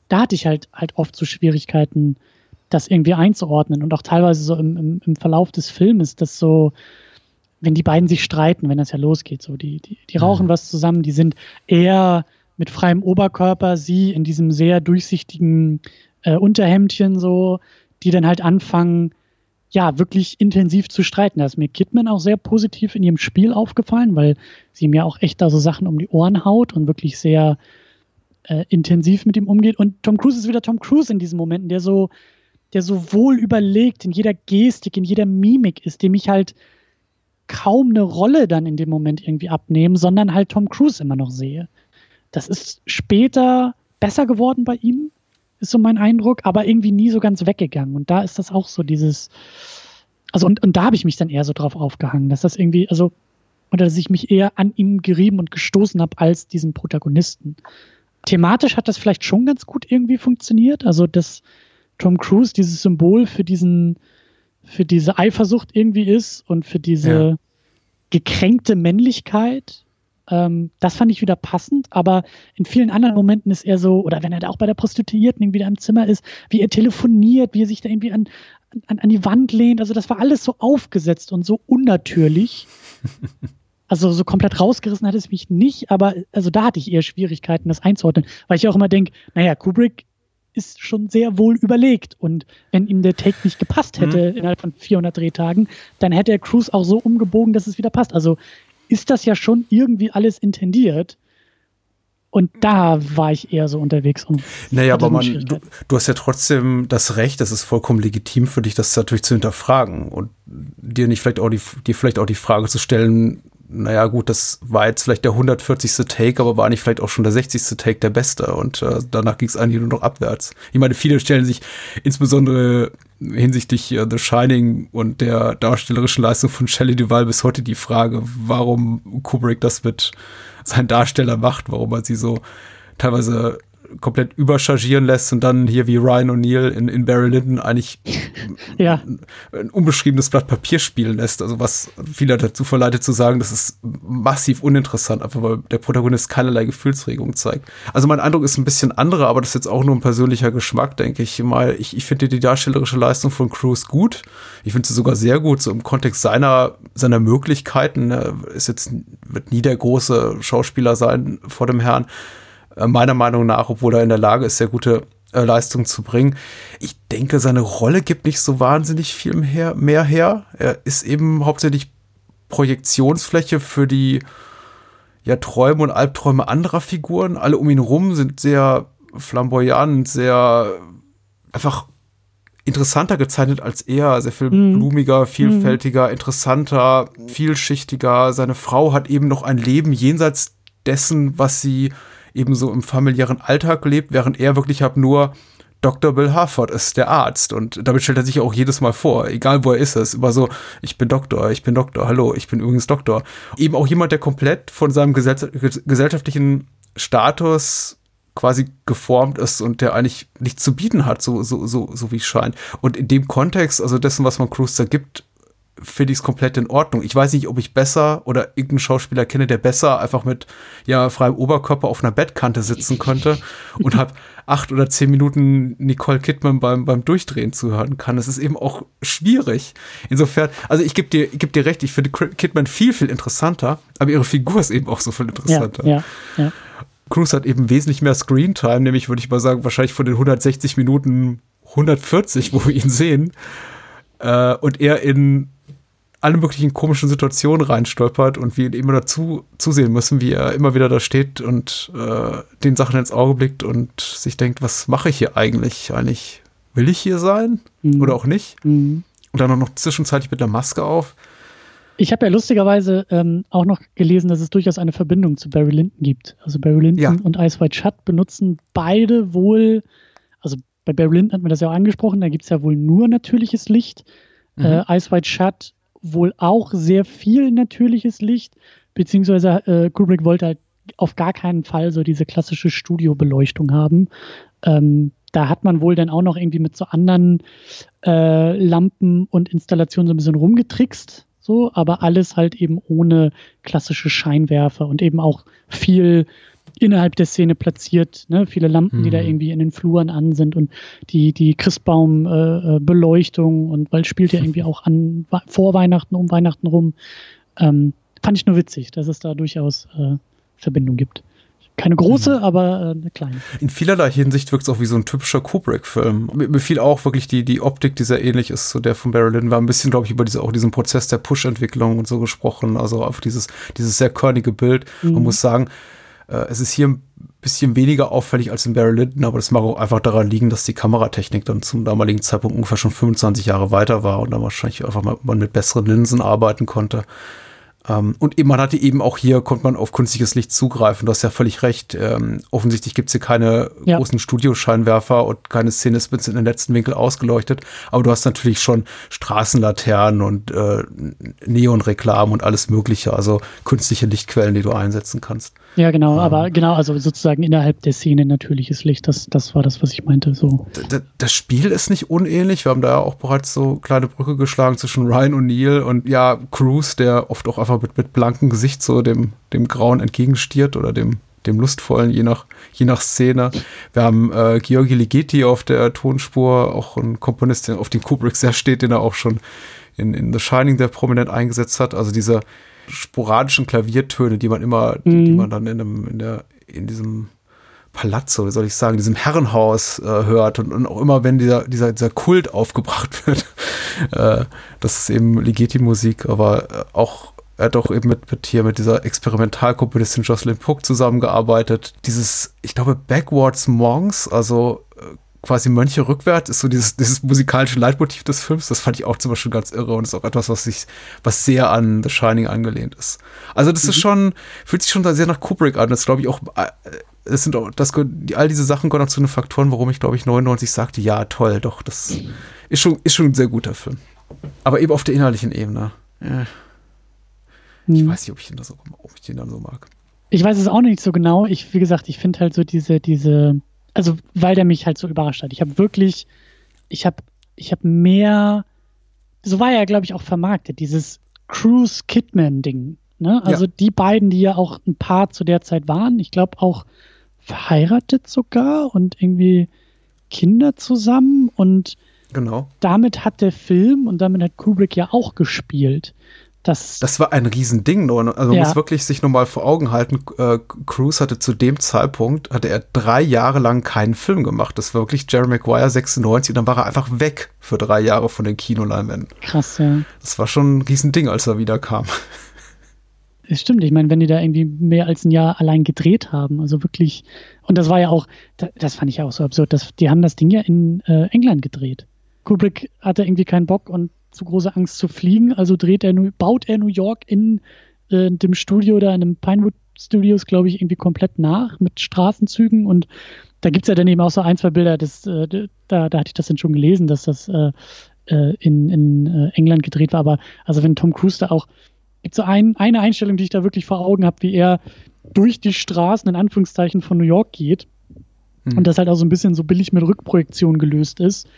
da hatte ich halt halt oft so Schwierigkeiten, das irgendwie einzuordnen und auch teilweise so im, im, im Verlauf des Filmes, dass so, wenn die beiden sich streiten, wenn das ja losgeht, so die, die, die rauchen mhm. was zusammen, die sind eher mit freiem Oberkörper, sie in diesem sehr durchsichtigen äh, Unterhemdchen so, die dann halt anfangen, ja, wirklich intensiv zu streiten. Da ist mir Kidman auch sehr positiv in ihrem Spiel aufgefallen, weil sie mir auch echt da so Sachen um die Ohren haut und wirklich sehr äh, intensiv mit ihm umgeht. Und Tom Cruise ist wieder Tom Cruise in diesen Momenten, der so, der so wohl überlegt in jeder Gestik, in jeder Mimik ist, dem ich halt kaum eine Rolle dann in dem Moment irgendwie abnehmen, sondern halt Tom Cruise immer noch sehe. Das ist später besser geworden bei ihm, ist so mein Eindruck, aber irgendwie nie so ganz weggegangen. Und da ist das auch so dieses, also und, und da habe ich mich dann eher so drauf aufgehangen, dass das irgendwie, also, oder dass ich mich eher an ihm gerieben und gestoßen habe als diesen Protagonisten thematisch hat das vielleicht schon ganz gut irgendwie funktioniert. Also, dass Tom Cruise dieses Symbol für diesen, für diese Eifersucht irgendwie ist und für diese ja. gekränkte Männlichkeit. Ähm, das fand ich wieder passend, aber in vielen anderen Momenten ist er so, oder wenn er da auch bei der Prostituierten irgendwie da im Zimmer ist, wie er telefoniert, wie er sich da irgendwie an, an, an die Wand lehnt. Also das war alles so aufgesetzt und so unnatürlich. Also so komplett rausgerissen hat es mich nicht, aber also da hatte ich eher Schwierigkeiten, das einzuordnen, weil ich auch immer denke, naja, Kubrick ist schon sehr wohl überlegt und wenn ihm der Take nicht gepasst hätte mhm. innerhalb von 400 Drehtagen, dann hätte er Cruise auch so umgebogen, dass es wieder passt. Also ist das ja schon irgendwie alles intendiert. Und da war ich eher so unterwegs. Und naja, aber man, du, du, hast ja trotzdem das Recht, das ist vollkommen legitim für dich, das natürlich zu hinterfragen und dir nicht vielleicht auch die, dir vielleicht auch die Frage zu stellen, naja, gut, das war jetzt vielleicht der 140. Take, aber war nicht vielleicht auch schon der 60. Take der beste. Und äh, danach ging es eigentlich nur noch abwärts. Ich meine, viele stellen sich insbesondere hinsichtlich äh, The Shining und der darstellerischen Leistung von Shelley Duval bis heute die Frage, warum Kubrick das mit seinen Darsteller macht, warum er sie so teilweise komplett überchargieren lässt und dann hier wie Ryan O'Neill in, in Barry Lyndon eigentlich ja. ein unbeschriebenes Blatt Papier spielen lässt. Also was viele dazu verleitet zu sagen, das ist massiv uninteressant, einfach weil der Protagonist keinerlei Gefühlsregung zeigt. Also mein Eindruck ist ein bisschen anderer, aber das ist jetzt auch nur ein persönlicher Geschmack, denke ich mal. Ich, ich finde die darstellerische Leistung von Cruise gut. Ich finde sie sogar sehr gut, so im Kontext seiner, seiner Möglichkeiten. Er ist jetzt, wird nie der große Schauspieler sein vor dem Herrn. Äh, meiner Meinung nach, obwohl er in der Lage ist, sehr gute äh, Leistungen zu bringen. Ich denke, seine Rolle gibt nicht so wahnsinnig viel mehr, mehr her. Er ist eben hauptsächlich Projektionsfläche für die ja, Träume und Albträume anderer Figuren. Alle um ihn rum sind sehr flamboyant, sehr einfach interessanter gezeichnet als er, sehr viel mm. blumiger, vielfältiger, mm. interessanter, vielschichtiger. Seine Frau hat eben noch ein Leben jenseits dessen, was sie ebenso im familiären Alltag lebt, während er wirklich halt nur Dr. Bill Harford ist der Arzt und damit stellt er sich auch jedes Mal vor, egal wo er ist, es immer so, ich bin Doktor, ich bin Doktor, hallo, ich bin übrigens Doktor. Eben auch jemand, der komplett von seinem gesell gesellschaftlichen Status quasi geformt ist und der eigentlich nichts zu bieten hat, so, so, so, so wie es scheint. Und in dem Kontext, also dessen, was man Cruise da gibt, finde ich es komplett in Ordnung. Ich weiß nicht, ob ich besser oder irgendeinen Schauspieler kenne, der besser einfach mit ja freiem Oberkörper auf einer Bettkante sitzen könnte und habe acht oder zehn Minuten Nicole Kidman beim, beim Durchdrehen zuhören kann. Das ist eben auch schwierig. Insofern, also ich gebe dir, ich geb dir recht, ich finde Kidman viel, viel interessanter, aber ihre Figur ist eben auch so viel interessanter. Ja, ja, ja. Cruise hat eben wesentlich mehr Screentime, nämlich würde ich mal sagen, wahrscheinlich von den 160 Minuten 140, wo wir ihn sehen. Äh, und er in alle möglichen komischen Situationen reinstolpert und wir immer dazu zusehen müssen, wie er immer wieder da steht und äh, den Sachen ins Auge blickt und sich denkt, was mache ich hier eigentlich? Eigentlich will ich hier sein mhm. oder auch nicht? Mhm. Und dann auch noch zwischenzeitlich mit der Maske auf. Ich habe ja lustigerweise ähm, auch noch gelesen, dass es durchaus eine Verbindung zu Barry Lyndon gibt. Also Barry Lyndon ja. und Ice White Shut benutzen beide wohl, also bei Barry Lyndon hat man das ja auch angesprochen, da gibt es ja wohl nur natürliches Licht. Mhm. Äh, Ice White Shut wohl auch sehr viel natürliches Licht, beziehungsweise äh, Kubrick wollte halt auf gar keinen Fall so diese klassische Studiobeleuchtung haben. Ähm, da hat man wohl dann auch noch irgendwie mit so anderen äh, Lampen und Installationen so ein bisschen rumgetrickst, so, aber alles halt eben ohne klassische Scheinwerfer und eben auch viel innerhalb der Szene platziert, ne? viele Lampen, mhm. die da mhm. irgendwie in den Fluren an sind und die, die Christbaumbeleuchtung äh, äh und weil spielt ja irgendwie auch an vor Weihnachten, um Weihnachten rum. Ähm, fand ich nur witzig, dass es da durchaus äh, Verbindung gibt. Keine große, mhm. aber äh, eine kleine. In vielerlei Hinsicht wirkt es auch wie so ein typischer Kubrick-Film. Mir, mir, fiel auch wirklich die, die Optik, die sehr ähnlich ist zu der von Barry Lyndon. Wir haben ein bisschen, glaube ich, über diese, auch diesen Prozess der Push-Entwicklung und so gesprochen. Also auf dieses, dieses sehr körnige Bild. Mhm. Man muss sagen, es ist hier ein bisschen weniger auffällig als in Barry Lyndon, aber das mag auch einfach daran liegen, dass die Kameratechnik dann zum damaligen Zeitpunkt ungefähr schon 25 Jahre weiter war und dann wahrscheinlich einfach mal man mit besseren Linsen arbeiten konnte. Ähm, und eben, man hatte eben auch hier, konnte man auf künstliches Licht zugreifen. Du hast ja völlig recht. Ähm, offensichtlich gibt es hier keine ja. großen Studioscheinwerfer und keine Szene ist in den letzten Winkel ausgeleuchtet. Aber du hast natürlich schon Straßenlaternen und äh, Neonreklamen und alles Mögliche, also künstliche Lichtquellen, die du einsetzen kannst. Ja, genau, ähm, aber genau, also sozusagen innerhalb der Szene natürliches Licht, das, das war das, was ich meinte. So. Das Spiel ist nicht unähnlich. Wir haben da ja auch bereits so kleine Brücke geschlagen zwischen Ryan O'Neill und ja, Cruz, der oft auch einfach mit, mit blankem Gesicht so dem, dem Grauen entgegenstiert oder dem, dem Lustvollen, je nach, je nach Szene. Wir haben äh, Georgi Ligeti auf der Tonspur, auch ein Komponist, der auf den Kubrick sehr steht, den er auch schon in, in The Shining sehr prominent eingesetzt hat. Also diese sporadischen Klaviertöne, die man immer, mhm. die, die, mhm. man dann in, einem, in, der, in diesem Palazzo, wie soll ich sagen, in diesem Herrenhaus äh, hört und, und, auch immer, wenn dieser, dieser, dieser Kult aufgebracht wird, äh, das ist eben Ligeti-Musik, aber äh, auch er hat auch eben mit, mit hier mit dieser Experimentalkomponistin Jocelyn Puck zusammengearbeitet. Dieses, ich glaube, Backwards Monks, also quasi Mönche rückwärts ist so dieses, dieses musikalische Leitmotiv des Films. Das fand ich auch zum Beispiel ganz irre und ist auch etwas, was sich, was sehr an The Shining angelehnt ist. Also das mhm. ist schon, fühlt sich schon sehr nach Kubrick an. Das glaube ich auch, äh, das sind auch, das, all diese Sachen gehören auch zu den Faktoren, warum ich glaube ich 99 sagte, ja toll, doch, das ist schon, ist schon ein sehr guter Film. Aber eben auf der inhaltlichen Ebene. Ja. Ich mhm. weiß nicht, ob ich, den so, ob ich den dann so mag. Ich weiß es auch nicht so genau. Ich, wie gesagt, ich finde halt so diese, diese also weil der mich halt so überrascht hat. Ich habe wirklich, ich habe, ich habe mehr, so war er, glaube ich, auch vermarktet, dieses Cruise Kidman-Ding. Ne? Also ja. die beiden, die ja auch ein Paar zu der Zeit waren, ich glaube auch verheiratet sogar und irgendwie Kinder zusammen und genau. damit hat der Film und damit hat Kubrick ja auch gespielt. Das, das war ein Riesending. Also man ja. muss wirklich sich nochmal vor Augen halten, äh, Cruise hatte zu dem Zeitpunkt, hatte er drei Jahre lang keinen Film gemacht. Das war wirklich Jerry Maguire 96 und dann war er einfach weg für drei Jahre von den Kinoleinwänden. Krass, ja. Das war schon ein Riesending, als er wieder kam. Es stimmt, ich meine, wenn die da irgendwie mehr als ein Jahr allein gedreht haben, also wirklich, und das war ja auch, das fand ich auch so absurd, dass, die haben das Ding ja in äh, England gedreht. Kubrick hatte irgendwie keinen Bock und zu große Angst zu fliegen, also dreht er, baut er New York in äh, dem Studio da in einem Pinewood Studios, glaube ich, irgendwie komplett nach mit Straßenzügen und da gibt es ja dann eben auch so ein, zwei Bilder, das, äh, da, da hatte ich das dann schon gelesen, dass das äh, äh in, in äh, England gedreht war. Aber also wenn Tom Cruise da auch, gibt so ein, eine Einstellung, die ich da wirklich vor Augen habe, wie er durch die Straßen in Anführungszeichen von New York geht mhm. und das halt auch so ein bisschen so billig mit Rückprojektion gelöst ist,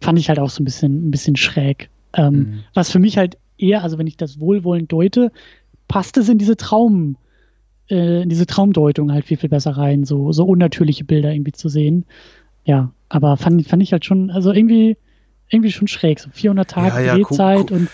fand ich halt auch so ein bisschen, ein bisschen schräg. Ähm, mhm. Was für mich halt eher, also wenn ich das wohlwollend deute, passt es in diese Traum, äh, in diese Traumdeutung halt viel, viel besser rein, so, so unnatürliche Bilder irgendwie zu sehen. Ja, aber fand, fand ich halt schon, also irgendwie, irgendwie schon schräg, so 400 Tage ja, ja, Drehzeit und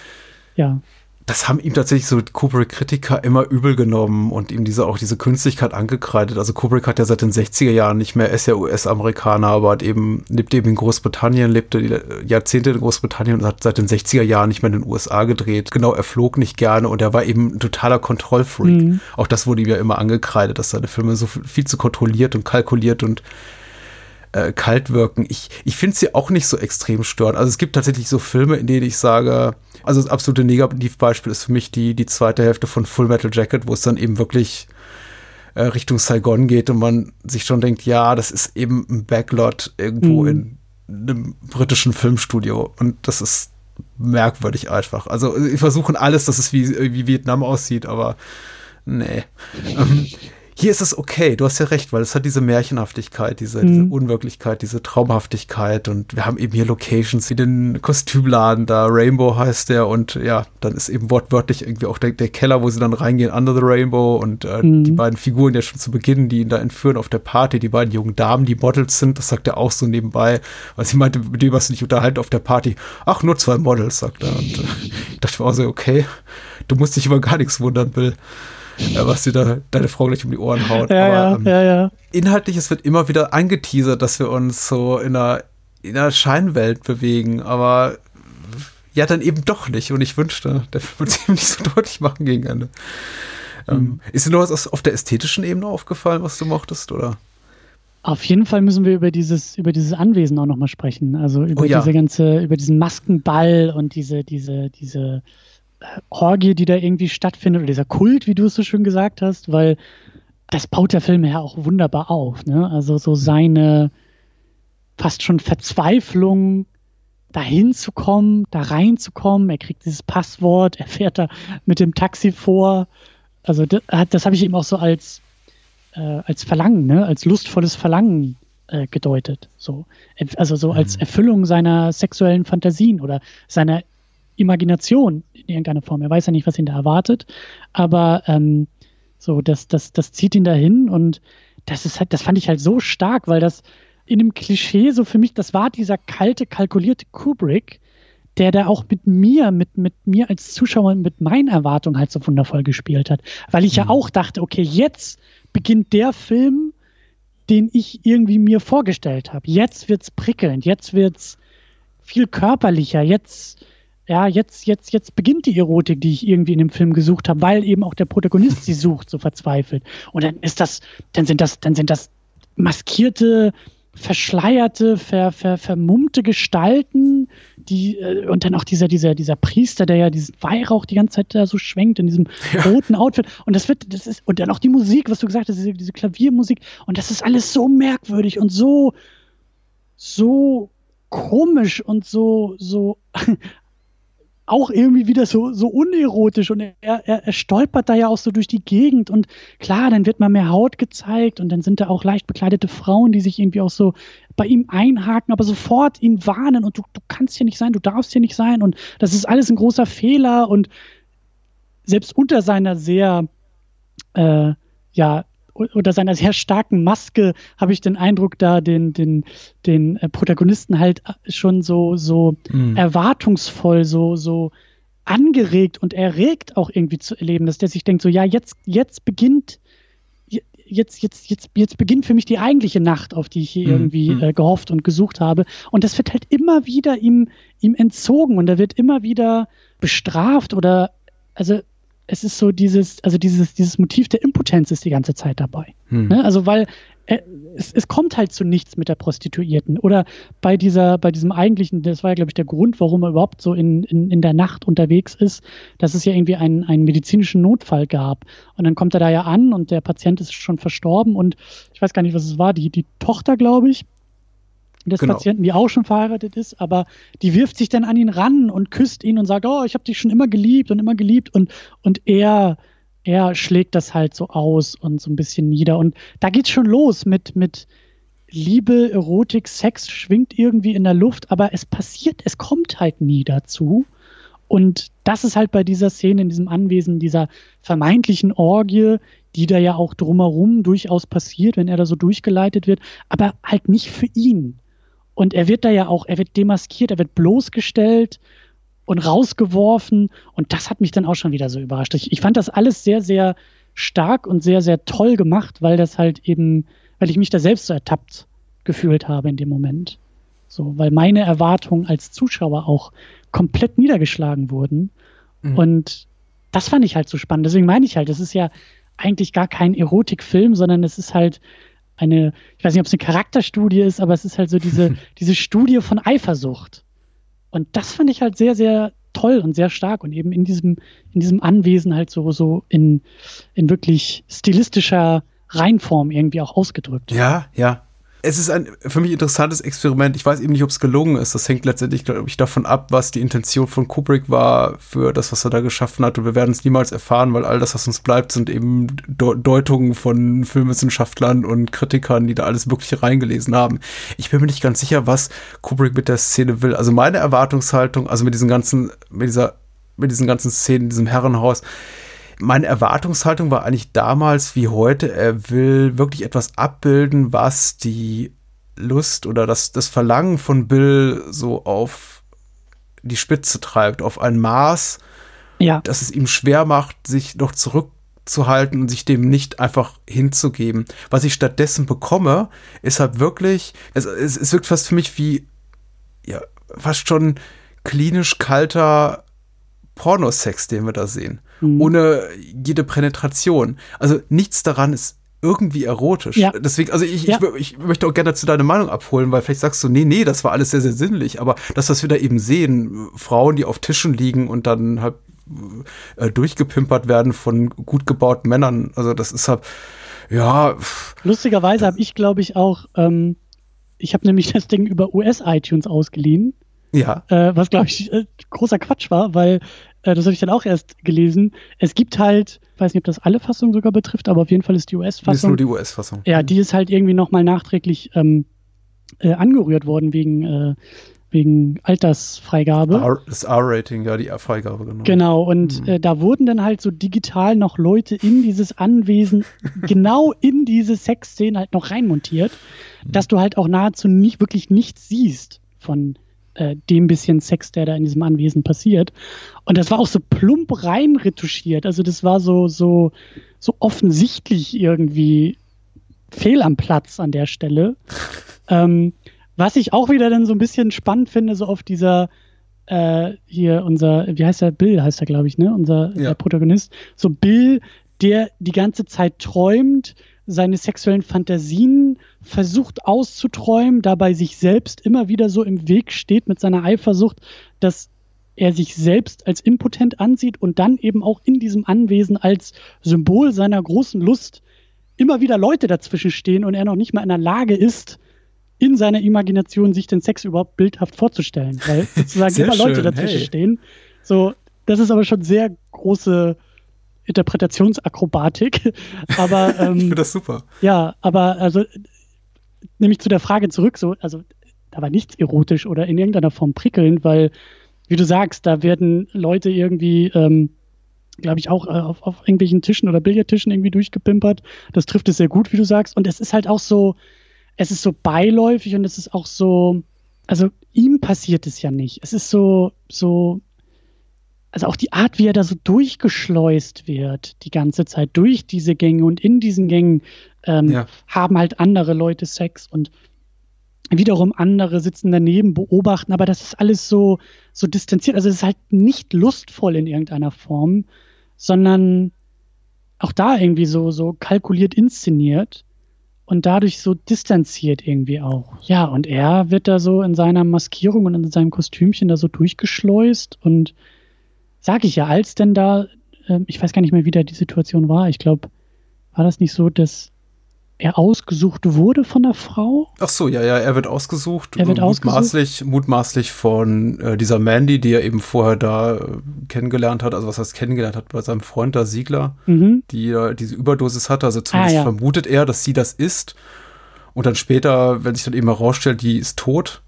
ja das haben ihm tatsächlich so Kubrick-Kritiker immer übel genommen und ihm diese auch diese Künstlichkeit angekreidet. Also Kubrick hat ja seit den 60er Jahren nicht mehr, er ist ja US-Amerikaner, aber hat eben, lebt eben in Großbritannien, lebte Jahrzehnte in Großbritannien und hat seit den 60er Jahren nicht mehr in den USA gedreht. Genau, er flog nicht gerne und er war eben ein totaler Kontrollfreak. Mhm. Auch das wurde ihm ja immer angekreidet, dass seine Filme so viel zu kontrolliert und kalkuliert und äh, kalt wirken. Ich, ich finde sie auch nicht so extrem störend. Also es gibt tatsächlich so Filme, in denen ich sage, also das absolute Negativbeispiel ist für mich die, die zweite Hälfte von Full Metal Jacket, wo es dann eben wirklich äh, Richtung Saigon geht und man sich schon denkt, ja, das ist eben ein Backlot irgendwo mhm. in einem britischen Filmstudio und das ist merkwürdig einfach. Also wir versuchen alles, dass es wie, wie Vietnam aussieht, aber nee. Ähm, hier ist es okay, du hast ja recht, weil es hat diese Märchenhaftigkeit, diese, mhm. diese Unwirklichkeit, diese Traumhaftigkeit und wir haben eben hier Locations wie den Kostümladen da, Rainbow heißt der und ja, dann ist eben wortwörtlich irgendwie auch der, der Keller, wo sie dann reingehen, Under the Rainbow und äh, mhm. die beiden Figuren ja schon zu Beginn, die ihn da entführen auf der Party, die beiden jungen Damen, die Models sind, das sagt er auch so nebenbei, weil sie meinte, mit dem hast du nicht unterhalten auf der Party. Ach, nur zwei Models, sagt er und äh, ich dachte mir auch so, okay, du musst dich über gar nichts wundern, Bill was dir da deine Frau gleich um die Ohren haut. Ja, Aber, ähm, ja, ja. Inhaltlich, es wird immer wieder angeteasert, dass wir uns so in einer, in einer Scheinwelt bewegen, aber ja, dann eben doch nicht. Und ich wünschte, der Film würde es ihm nicht so deutlich machen gegen Ende. Ähm, mhm. ist dir noch was auf der ästhetischen Ebene aufgefallen, was du mochtest, oder? Auf jeden Fall müssen wir über dieses, über dieses Anwesen auch nochmal sprechen. Also über oh, ja. diese ganze, über diesen Maskenball und diese, diese, diese Orgie, die da irgendwie stattfindet, oder dieser Kult, wie du es so schön gesagt hast, weil das baut der Film ja auch wunderbar auf. Ne? Also so seine fast schon Verzweiflung, dahin zu kommen, da reinzukommen. Er kriegt dieses Passwort, er fährt da mit dem Taxi vor. Also das, das habe ich ihm auch so als, äh, als Verlangen, ne? als lustvolles Verlangen äh, gedeutet. So. Also so als mhm. Erfüllung seiner sexuellen Fantasien oder seiner Imagination in irgendeiner Form. Er weiß ja nicht, was ihn da erwartet, aber ähm, so, das, das, das zieht ihn dahin und das ist halt, das fand ich halt so stark, weil das in dem Klischee so für mich, das war dieser kalte, kalkulierte Kubrick, der da auch mit mir, mit, mit mir als Zuschauer, mit meinen Erwartungen halt so wundervoll gespielt hat. Weil ich mhm. ja auch dachte, okay, jetzt beginnt der Film, den ich irgendwie mir vorgestellt habe. Jetzt wird's prickelnd, jetzt wird's viel körperlicher, jetzt ja, jetzt, jetzt, jetzt beginnt die Erotik, die ich irgendwie in dem Film gesucht habe, weil eben auch der Protagonist sie sucht, so verzweifelt. Und dann ist das, dann sind das, dann sind das maskierte, verschleierte, ver, ver, vermummte Gestalten, die, äh, und dann auch dieser, dieser, dieser Priester, der ja diesen Weihrauch die ganze Zeit da so schwenkt in diesem ja. roten Outfit. Und das wird, das ist, und dann auch die Musik, was du gesagt hast, diese, diese Klaviermusik. Und das ist alles so merkwürdig und so, so komisch und so, so auch irgendwie wieder so, so unerotisch und er, er, er stolpert da ja auch so durch die Gegend und klar, dann wird mal mehr Haut gezeigt und dann sind da auch leicht bekleidete Frauen, die sich irgendwie auch so bei ihm einhaken, aber sofort ihn warnen und du, du kannst hier nicht sein, du darfst hier nicht sein und das ist alles ein großer Fehler und selbst unter seiner sehr äh, ja oder seiner sehr starken Maske habe ich den Eindruck, da den, den, den äh, Protagonisten halt äh, schon so, so mhm. erwartungsvoll, so, so angeregt und erregt auch irgendwie zu erleben, dass der sich denkt, so ja, jetzt, jetzt beginnt, jetzt, jetzt, jetzt, jetzt beginnt für mich die eigentliche Nacht, auf die ich hier mhm. irgendwie mhm. äh, gehofft und gesucht habe. Und das wird halt immer wieder ihm, ihm entzogen und er wird immer wieder bestraft oder also es ist so dieses, also dieses, dieses Motiv der Impotenz ist die ganze Zeit dabei. Hm. Ne? Also weil er, es, es kommt halt zu nichts mit der Prostituierten. Oder bei dieser, bei diesem eigentlichen, das war ja, glaube ich, der Grund, warum er überhaupt so in, in, in der Nacht unterwegs ist, dass es ja irgendwie einen, einen medizinischen Notfall gab. Und dann kommt er da ja an und der Patient ist schon verstorben und ich weiß gar nicht, was es war, die, die Tochter, glaube ich, des genau. Patienten, die auch schon verheiratet ist, aber die wirft sich dann an ihn ran und küsst ihn und sagt, oh, ich habe dich schon immer geliebt und immer geliebt und, und er, er schlägt das halt so aus und so ein bisschen nieder und da geht's schon los mit, mit Liebe, Erotik, Sex schwingt irgendwie in der Luft, aber es passiert, es kommt halt nie dazu und das ist halt bei dieser Szene, in diesem Anwesen, dieser vermeintlichen Orgie, die da ja auch drumherum durchaus passiert, wenn er da so durchgeleitet wird, aber halt nicht für ihn. Und er wird da ja auch, er wird demaskiert, er wird bloßgestellt und rausgeworfen. Und das hat mich dann auch schon wieder so überrascht. Ich, ich fand das alles sehr, sehr stark und sehr, sehr toll gemacht, weil das halt eben, weil ich mich da selbst so ertappt gefühlt habe in dem Moment. So, weil meine Erwartungen als Zuschauer auch komplett niedergeschlagen wurden. Mhm. Und das fand ich halt so spannend. Deswegen meine ich halt, es ist ja eigentlich gar kein Erotikfilm, sondern es ist halt eine, ich weiß nicht, ob es eine Charakterstudie ist, aber es ist halt so diese, diese Studie von Eifersucht. Und das fand ich halt sehr, sehr toll und sehr stark und eben in diesem, in diesem Anwesen halt so, so in, in wirklich stilistischer Reinform irgendwie auch ausgedrückt. Ja, ja es ist ein für mich interessantes Experiment. Ich weiß eben nicht, ob es gelungen ist. Das hängt letztendlich, glaube ich, davon ab, was die Intention von Kubrick war für das, was er da geschaffen hat. Und wir werden es niemals erfahren, weil all das, was uns bleibt, sind eben Deutungen von Filmwissenschaftlern und Kritikern, die da alles wirklich reingelesen haben. Ich bin mir nicht ganz sicher, was Kubrick mit der Szene will. Also meine Erwartungshaltung, also mit diesen ganzen, mit dieser, mit diesen ganzen Szenen in diesem Herrenhaus, meine Erwartungshaltung war eigentlich damals wie heute, er will wirklich etwas abbilden, was die Lust oder das, das Verlangen von Bill so auf die Spitze treibt, auf ein Maß, ja. dass es ihm schwer macht, sich noch zurückzuhalten und sich dem nicht einfach hinzugeben. Was ich stattdessen bekomme, ist halt wirklich, es, es, es wirkt fast für mich wie, ja, fast schon klinisch kalter Pornosex, den wir da sehen mhm. ohne jede Penetration. Also nichts daran ist irgendwie erotisch. Ja. Deswegen, also ich, ja. ich, ich, möchte auch gerne dazu deine Meinung abholen, weil vielleicht sagst du, nee, nee, das war alles sehr, sehr sinnlich. Aber das, was wir da eben sehen, Frauen, die auf Tischen liegen und dann halt äh, durchgepimpert werden von gut gebauten Männern, also das ist halt, ja. Lustigerweise habe ich, glaube ich, auch, ähm, ich habe nämlich das Ding über US-iTunes ausgeliehen. Ja. Äh, was, glaube ich, äh, großer Quatsch war, weil äh, das habe ich dann auch erst gelesen. Es gibt halt, ich weiß nicht, ob das alle Fassungen sogar betrifft, aber auf jeden Fall ist die US-Fassung. Ist nur die US-Fassung. Ja, die ist halt irgendwie nochmal nachträglich ähm, äh, angerührt worden wegen, äh, wegen Altersfreigabe. R das R-Rating, ja, die R-Freigabe, genau. Genau, und mhm. äh, da wurden dann halt so digital noch Leute in dieses Anwesen, genau in diese Sexszene halt noch reinmontiert, mhm. dass du halt auch nahezu nicht, wirklich nichts siehst von äh, dem bisschen Sex, der da in diesem Anwesen passiert. Und das war auch so plump rein retuschiert. Also das war so, so, so offensichtlich irgendwie fehl am Platz an der Stelle. ähm, was ich auch wieder dann so ein bisschen spannend finde, so auf dieser äh, hier unser, wie heißt der? Bill heißt er, glaube ich, ne? Unser ja. Protagonist. So Bill, der die ganze Zeit träumt, seine sexuellen Fantasien versucht auszuträumen, dabei sich selbst immer wieder so im Weg steht mit seiner Eifersucht, dass er sich selbst als impotent ansieht und dann eben auch in diesem Anwesen als Symbol seiner großen Lust immer wieder Leute dazwischen stehen und er noch nicht mal in der Lage ist, in seiner Imagination sich den Sex überhaupt bildhaft vorzustellen, weil sozusagen immer schön, Leute dazwischen hey. stehen. So, das ist aber schon sehr große Interpretationsakrobatik. Aber ähm, ich finde das super. Ja, aber also nämlich zu der Frage zurück, so, also da war nichts erotisch oder in irgendeiner Form prickelnd, weil, wie du sagst, da werden Leute irgendwie, ähm, glaube ich, auch äh, auf, auf irgendwelchen Tischen oder Billardtischen irgendwie durchgepimpert. Das trifft es sehr gut, wie du sagst. Und es ist halt auch so, es ist so beiläufig und es ist auch so, also ihm passiert es ja nicht. Es ist so, so also auch die Art, wie er da so durchgeschleust wird, die ganze Zeit durch diese Gänge und in diesen Gängen ähm, ja. haben halt andere Leute Sex und wiederum andere sitzen daneben, beobachten, aber das ist alles so, so distanziert. Also es ist halt nicht lustvoll in irgendeiner Form, sondern auch da irgendwie so, so kalkuliert inszeniert. und dadurch so distanziert irgendwie auch. Ja, und er wird da so in seiner Maskierung und in seinem Kostümchen da so durchgeschleust und sag ich ja, als denn da, äh, ich weiß gar nicht mehr, wie da die Situation war. Ich glaube, war das nicht so, dass er ausgesucht wurde von der Frau? Ach so, ja, ja, er wird ausgesucht. Er wird mutmaßlich, ausgesucht. Mutmaßlich von äh, dieser Mandy, die er eben vorher da äh, kennengelernt hat. Also was heißt kennengelernt hat bei seinem Freund da Siegler, Mhm. die äh, diese Überdosis hatte. Also zumindest Ah, ja. vermutet er, dass sie das ist. Und dann später, wenn sich dann eben herausstellt, die ist tot.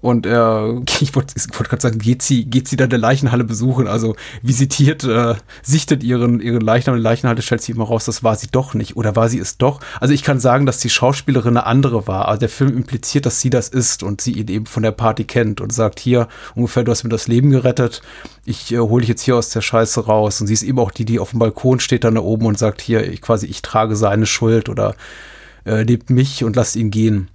Und er, ich wollte ich wollte gerade sagen, geht sie, geht sie dann der Leichenhalle besuchen? Also visitiert, äh, sichtet ihren, ihren Leichnam in der Leichenhalle, stellt sie immer raus, das war sie doch nicht. Oder war sie es doch? Also ich kann sagen, dass die Schauspielerin eine andere war. Also der Film impliziert, dass sie das ist und sie ihn eben von der Party kennt und sagt, hier, ungefähr, du hast mir das Leben gerettet. Ich äh, hole dich jetzt hier aus der Scheiße raus. Und sie ist eben auch die, die auf dem Balkon steht dann da oben und sagt, hier, ich quasi, ich trage seine Schuld oder äh, lebt mich und lasst ihn gehen.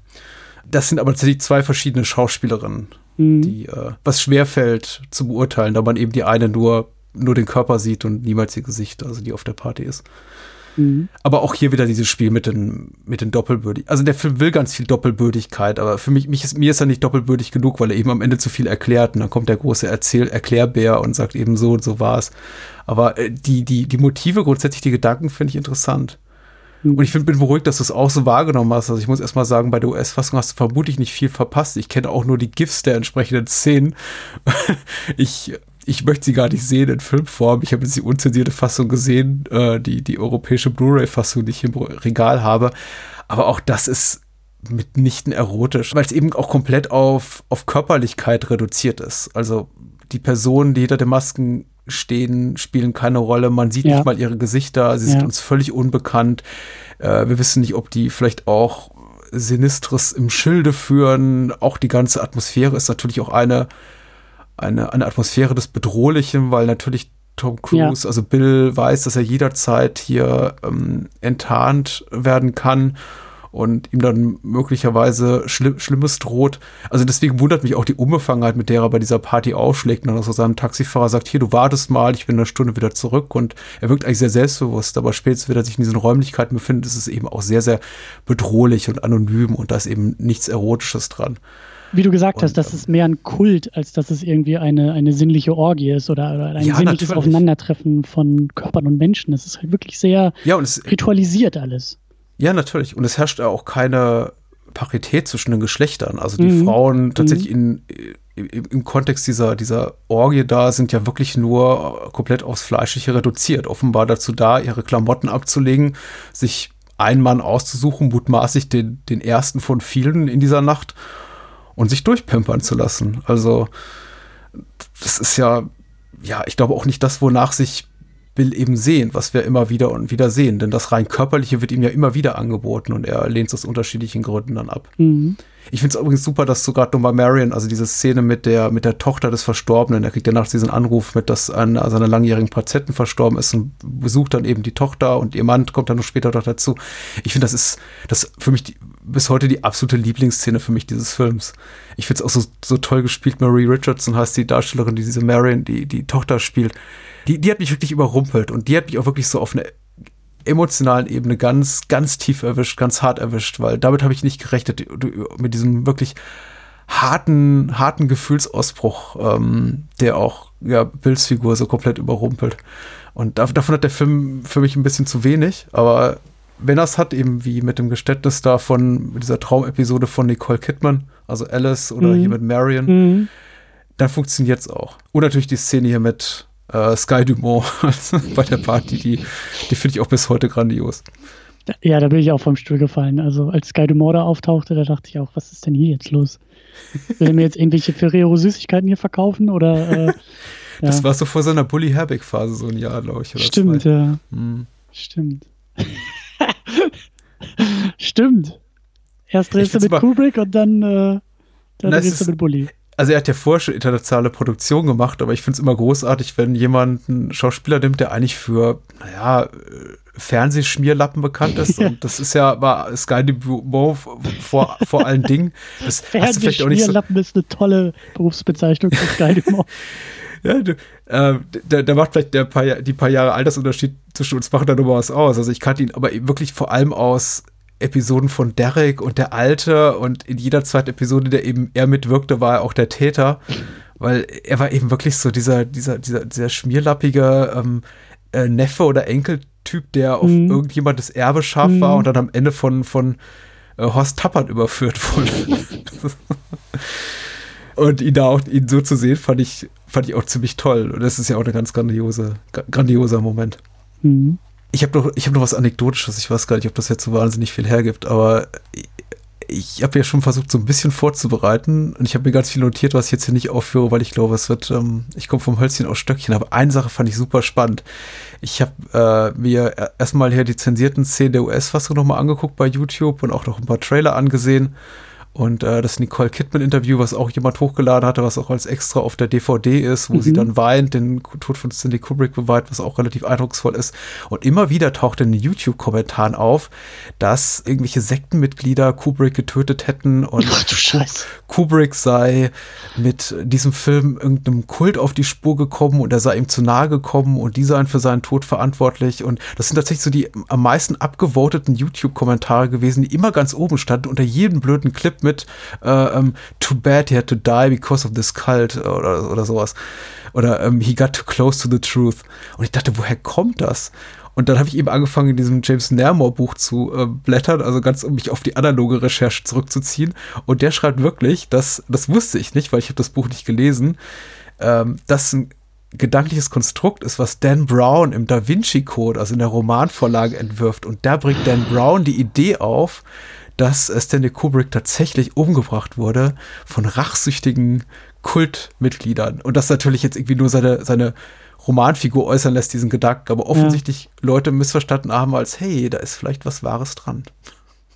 Das sind aber tatsächlich zwei verschiedene Schauspielerinnen, Mhm. die, äh, was schwerfällt zu beurteilen, da man eben die eine nur, nur den Körper sieht und niemals ihr Gesicht, also die auf der Party ist. Mhm. Aber auch hier wieder dieses Spiel mit den, mit den Doppelbürdig. Also der Film will ganz viel Doppelbürdigkeit, aber für mich, mich ist, mir ist er nicht doppelbürdig genug, weil er eben am Ende zu viel erklärt und dann kommt der große Erzähl Erklärbär und sagt eben so und so war's. Aber äh, die, die, die Motive, grundsätzlich die Gedanken finde ich interessant. Und ich find, bin beruhigt, dass du es auch so wahrgenommen hast. Also ich muss erst mal sagen, bei der US-Fassung hast du vermutlich nicht viel verpasst. Ich kenne auch nur die GIFs der entsprechenden Szenen. ich, ich möchte sie gar nicht sehen in Filmform. Ich habe jetzt die unzensierte Fassung gesehen, äh, die, die europäische Blu-ray-Fassung, die ich im Regal habe. Aber auch das ist mitnichten erotisch, weil es eben auch komplett auf, auf Körperlichkeit reduziert ist. Also die Personen, die hinter den Masken stehen, spielen keine Rolle. Man sieht Ja. nicht mal ihre Gesichter. Sie sind Ja. uns völlig unbekannt. Äh, wir wissen nicht, ob die vielleicht auch Sinistres im Schilde führen. Auch die ganze Atmosphäre ist natürlich auch eine, eine, eine Atmosphäre des Bedrohlichen, weil natürlich Tom Cruise, also Bill, weiß, dass er jederzeit hier ähm, enttarnt werden kann und ihm dann möglicherweise Schli Schlimmes droht. Also deswegen wundert mich auch die Unbefangenheit, mit der er bei dieser Party aufschlägt und dann so seinem Taxifahrer sagt, hier, du wartest mal, ich bin in einer Stunde wieder zurück und er wirkt eigentlich sehr selbstbewusst, aber spätestens, wenn er sich in diesen Räumlichkeiten befindet, ist es eben auch sehr, sehr bedrohlich und anonym und da ist eben nichts Erotisches dran. Wie du gesagt Und, hast, das ist mehr ein Kult, als dass es irgendwie eine, eine sinnliche Orgie ist oder, oder ein Ja, sinnliches natürlich. Aufeinandertreffen von Körpern und Menschen. Es ist halt wirklich sehr Ja, und es, ritualisiert alles. Ja, natürlich. Und es herrscht ja auch keine Parität zwischen den Geschlechtern. Also die Mhm. Frauen tatsächlich in, im, im Kontext dieser, dieser Orgie da sind ja wirklich nur komplett aufs Fleischliche reduziert. Offenbar dazu da, ihre Klamotten abzulegen, sich einen Mann auszusuchen, mutmaßlich den, den ersten von vielen in dieser Nacht und sich durchpimpern zu lassen. Also das ist ja, ja, ich glaube auch nicht das, wonach sich Bill eben sehen, was wir immer wieder und wieder sehen. Denn das rein körperliche wird ihm ja immer wieder angeboten und er lehnt es aus unterschiedlichen Gründen dann ab. Mhm. Ich finde es übrigens super, dass gerade nochmal Marion, also diese Szene mit der, mit der Tochter des Verstorbenen, er kriegt ja nachts diesen Anruf mit, dass einer seiner langjährigen Patienten verstorben ist und besucht dann eben die Tochter und ihr Mann kommt dann noch später doch dazu. Ich finde, das ist, das für mich die, bis heute die absolute Lieblingsszene für mich dieses Films. Ich finde es auch so, so toll gespielt. Marie Richardson heißt die Darstellerin, die diese Marion, die, die Tochter spielt. Die, die hat mich wirklich überrumpelt und die hat mich auch wirklich so auf eine emotionalen Ebene ganz, ganz tief erwischt, ganz hart erwischt, weil damit habe ich nicht gerechnet, mit diesem wirklich harten, harten Gefühlsausbruch, ähm, der auch ja, Bills Figur so komplett überrumpelt. Und dav davon hat der Film für mich ein bisschen zu wenig, aber wenn er es hat, eben wie mit dem Geständnis da von dieser Traumepisode von Nicole Kidman, also Alice oder Mhm. hier mit Marion, Mhm. dann funktioniert es auch. Und natürlich die Szene hier mit äh, Sky Dumont bei der Party, die, die finde ich auch bis heute grandios. Ja, da bin ich auch vom Stuhl gefallen. Also als Sky Dumont da auftauchte, da dachte ich auch, was ist denn hier jetzt los? Will er mir jetzt irgendwelche Ferrero-Süßigkeiten hier verkaufen? Oder äh, ja. Das war so vor seiner Bully Herbig-Phase, so ein Jahr, glaube ich. Oder Stimmt, zwei. ja. Hm. Stimmt. Stimmt. Erst drehst du mit Kubrick und dann, äh, dann drehst du mit Bully. Also er hat ja vorher schon internationale Produktion gemacht, aber ich finde es immer großartig, wenn jemand einen Schauspieler nimmt, der eigentlich für, naja, äh, Fernsehschmierlappen bekannt ist. Und das ist ja war Sky Dumont vor, vor allen Dingen. Das nicht so, Fernsehschmierlappen ist eine tolle Berufsbezeichnung für Sky. Ja, du, äh, da, da macht vielleicht der paar, die paar Jahre Altersunterschied zwischen uns machen da nur mal was aus. Also ich kannte ihn aber wirklich vor allem aus Episoden von Derek und der Alte und in jeder zweiten Episode, der eben er mitwirkte, war er auch der Täter, weil er war eben wirklich so dieser, dieser, dieser, dieser schmierlappige ähm, äh, Neffe oder Enkeltyp, der auf mhm. irgendjemandes Erbe scharf mhm. war und dann am Ende von, von äh, Horst Tappert überführt wurde. und ihn da auch ihn so zu sehen, fand ich, fand ich auch ziemlich toll. Und das ist ja auch ein ganz grandiose, grandioser Moment. Mhm. Ich habe noch, hab noch was Anekdotisches. Ich weiß gar nicht, ob das jetzt so wahnsinnig viel hergibt, aber ich habe ja schon versucht, so ein bisschen vorzubereiten und ich habe mir ganz viel notiert, was ich jetzt hier nicht aufführe, weil ich glaube, es wird, ähm, ich komme vom Hölzchen aus Stöckchen, aber eine Sache fand ich super spannend. Ich habe äh, mir erstmal hier die zensierten Szenen der US-Fassung nochmal angeguckt bei YouTube und auch noch ein paar Trailer angesehen und äh, das Nicole Kidman-Interview, was auch jemand hochgeladen hatte, was auch als extra auf der DVD ist, wo mhm. sie dann weint, den Tod von Cindy Kubrick bewahrt, was auch relativ eindrucksvoll ist. Und immer wieder taucht in den YouTube-Kommentaren auf, dass irgendwelche Sektenmitglieder Kubrick getötet hätten und Ach, Kubrick sei mit diesem Film irgendeinem Kult auf die Spur gekommen und er sei ihm zu nahe gekommen und die seien für seinen Tod verantwortlich. Und das sind tatsächlich so die am meisten abgevoteten YouTube-Kommentare gewesen, die immer ganz oben standen, unter jedem blöden Clip mit äh, um, ähm, Too bad he had to die because of this cult oder, oder sowas. Oder um, ähm, He got too close to the truth. Und ich dachte, woher kommt das? Und dann habe ich eben angefangen, in diesem James Nairmore Buch zu äh, blättern, also ganz um mich auf die analoge Recherche zurückzuziehen. Und der schreibt wirklich, dass, das wusste ich nicht, weil ich habe das Buch nicht gelesen, ähm, dass ein gedankliches Konstrukt ist, was Dan Brown im Da Vinci Code, also in der Romanvorlage entwirft. Und da bringt Dan Brown die Idee auf, dass Stanley Kubrick tatsächlich umgebracht wurde von rachsüchtigen Kultmitgliedern. Und das natürlich jetzt irgendwie nur seine, seine Romanfigur äußern lässt, diesen Gedanken, aber offensichtlich ja. Leute missverstanden haben als, hey, da ist vielleicht was Wahres dran.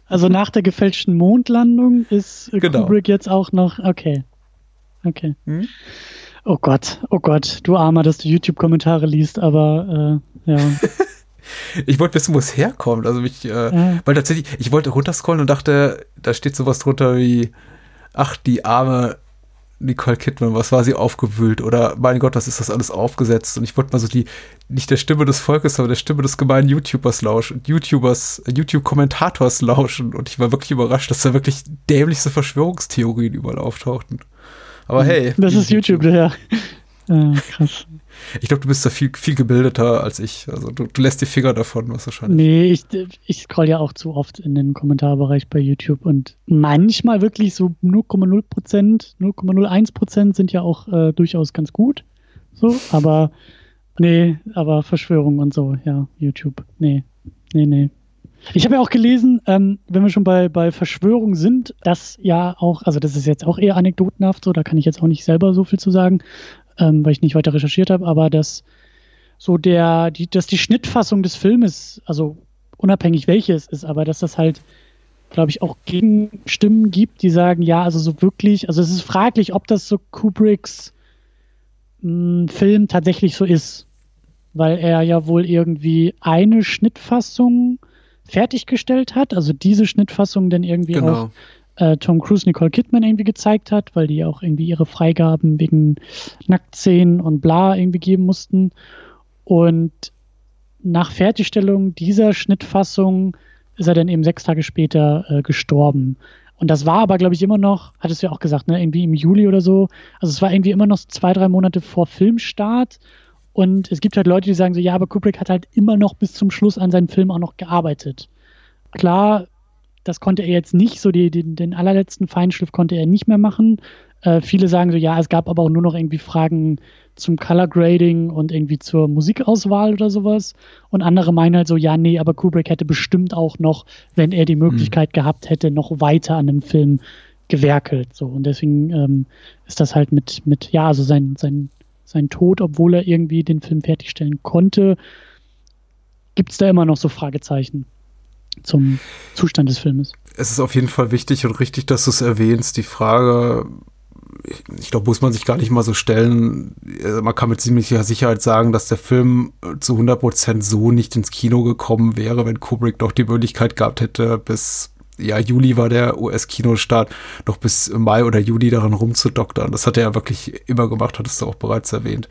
Also nach der gefälschten Mondlandung ist genau. Kubrick jetzt auch noch, okay. Okay. Hm? Oh Gott, oh Gott, du Armer, dass du YouTube-Kommentare liest, aber äh, ja. Ich wollte wissen, wo es herkommt. Also mich, äh, ja. weil tatsächlich, ich wollte runterscrollen und dachte, da steht sowas drunter wie, ach, die arme Nicole Kidman, was war sie aufgewühlt? Oder mein Gott, was ist das alles aufgesetzt? Und ich wollte mal so die, nicht der Stimme des Volkes, sondern der Stimme des gemeinen YouTubers lauschen, YouTubers, YouTube-Kommentators lauschen. Und ich war wirklich überrascht, dass da wirklich dämlichste Verschwörungstheorien überall auftauchten. Aber hm. hey. Das ist YouTube, ja. ja krass. Ich glaube, du bist da viel, viel gebildeter als ich. Also du, du lässt die Finger davon, was wahrscheinlich. Nee, ich, ich scroll ja auch zu oft in den Kommentarbereich bei YouTube und manchmal wirklich so 0,0 Prozent, 0,01 Prozent sind ja auch äh, durchaus ganz gut. So, aber nee, aber Verschwörung und so, ja, YouTube. Nee, nee, nee. Ich habe ja auch gelesen, ähm, wenn wir schon bei, bei Verschwörung sind, dass ja auch, also das ist jetzt auch eher anekdotenhaft, so, da kann ich jetzt auch nicht selber so viel zu sagen, ähm, weil ich nicht weiter recherchiert habe, aber dass so der, die, dass die Schnittfassung des Filmes, also unabhängig welches ist, aber dass das halt, glaube ich, auch Gegenstimmen gibt, die sagen, ja, also so wirklich, also es ist fraglich, ob das so Kubricks mh, hm, Film tatsächlich so ist, weil er ja wohl irgendwie eine Schnittfassung fertiggestellt hat, also diese Schnittfassung dann irgendwie genau. auch äh, Tom Cruise Nicole Kidman irgendwie gezeigt hat, weil die auch irgendwie ihre Freigaben wegen Nacktszenen und bla irgendwie geben mussten. Und nach Fertigstellung dieser Schnittfassung ist er dann eben sechs Tage später äh, gestorben. Und das war aber, glaube ich, immer noch, hattest du ja auch gesagt, ne, irgendwie im Juli oder so. Also es war irgendwie immer noch zwei, drei Monate vor Filmstart. Und es gibt halt Leute, die sagen so, ja, aber Kubrick hat halt immer noch bis zum Schluss an seinem Film auch noch gearbeitet. Klar, das konnte er jetzt nicht, so die, die, den allerletzten Feinschliff konnte er nicht mehr machen. Äh, viele sagen so, ja, es gab aber auch nur noch irgendwie Fragen zum Color Grading und irgendwie zur Musikauswahl oder sowas. Und andere meinen halt so, ja, nee, aber Kubrick hätte bestimmt auch noch, wenn er die mhm. Möglichkeit mhm. gehabt hätte, noch weiter an dem Film gewerkelt. So. Und deswegen ähm, ist das halt mit, mit, ja, also sein, sein, sein Tod, obwohl er irgendwie den Film fertigstellen konnte, gibt es da immer noch so Fragezeichen zum Zustand des Filmes. Es ist auf jeden Fall wichtig und richtig, dass du es erwähnst. Die Frage, ich glaube, muss man sich gar nicht mal so stellen. Also man kann mit ziemlicher Sicherheit sagen, dass der Film zu 100 Prozent so nicht ins Kino gekommen wäre, wenn Kubrick doch die Möglichkeit gehabt hätte, bis ja, Juli war der US-Kinostart, noch bis Mai oder Juli daran rumzudoktern. Das hat er ja wirklich immer gemacht, hattest du auch bereits erwähnt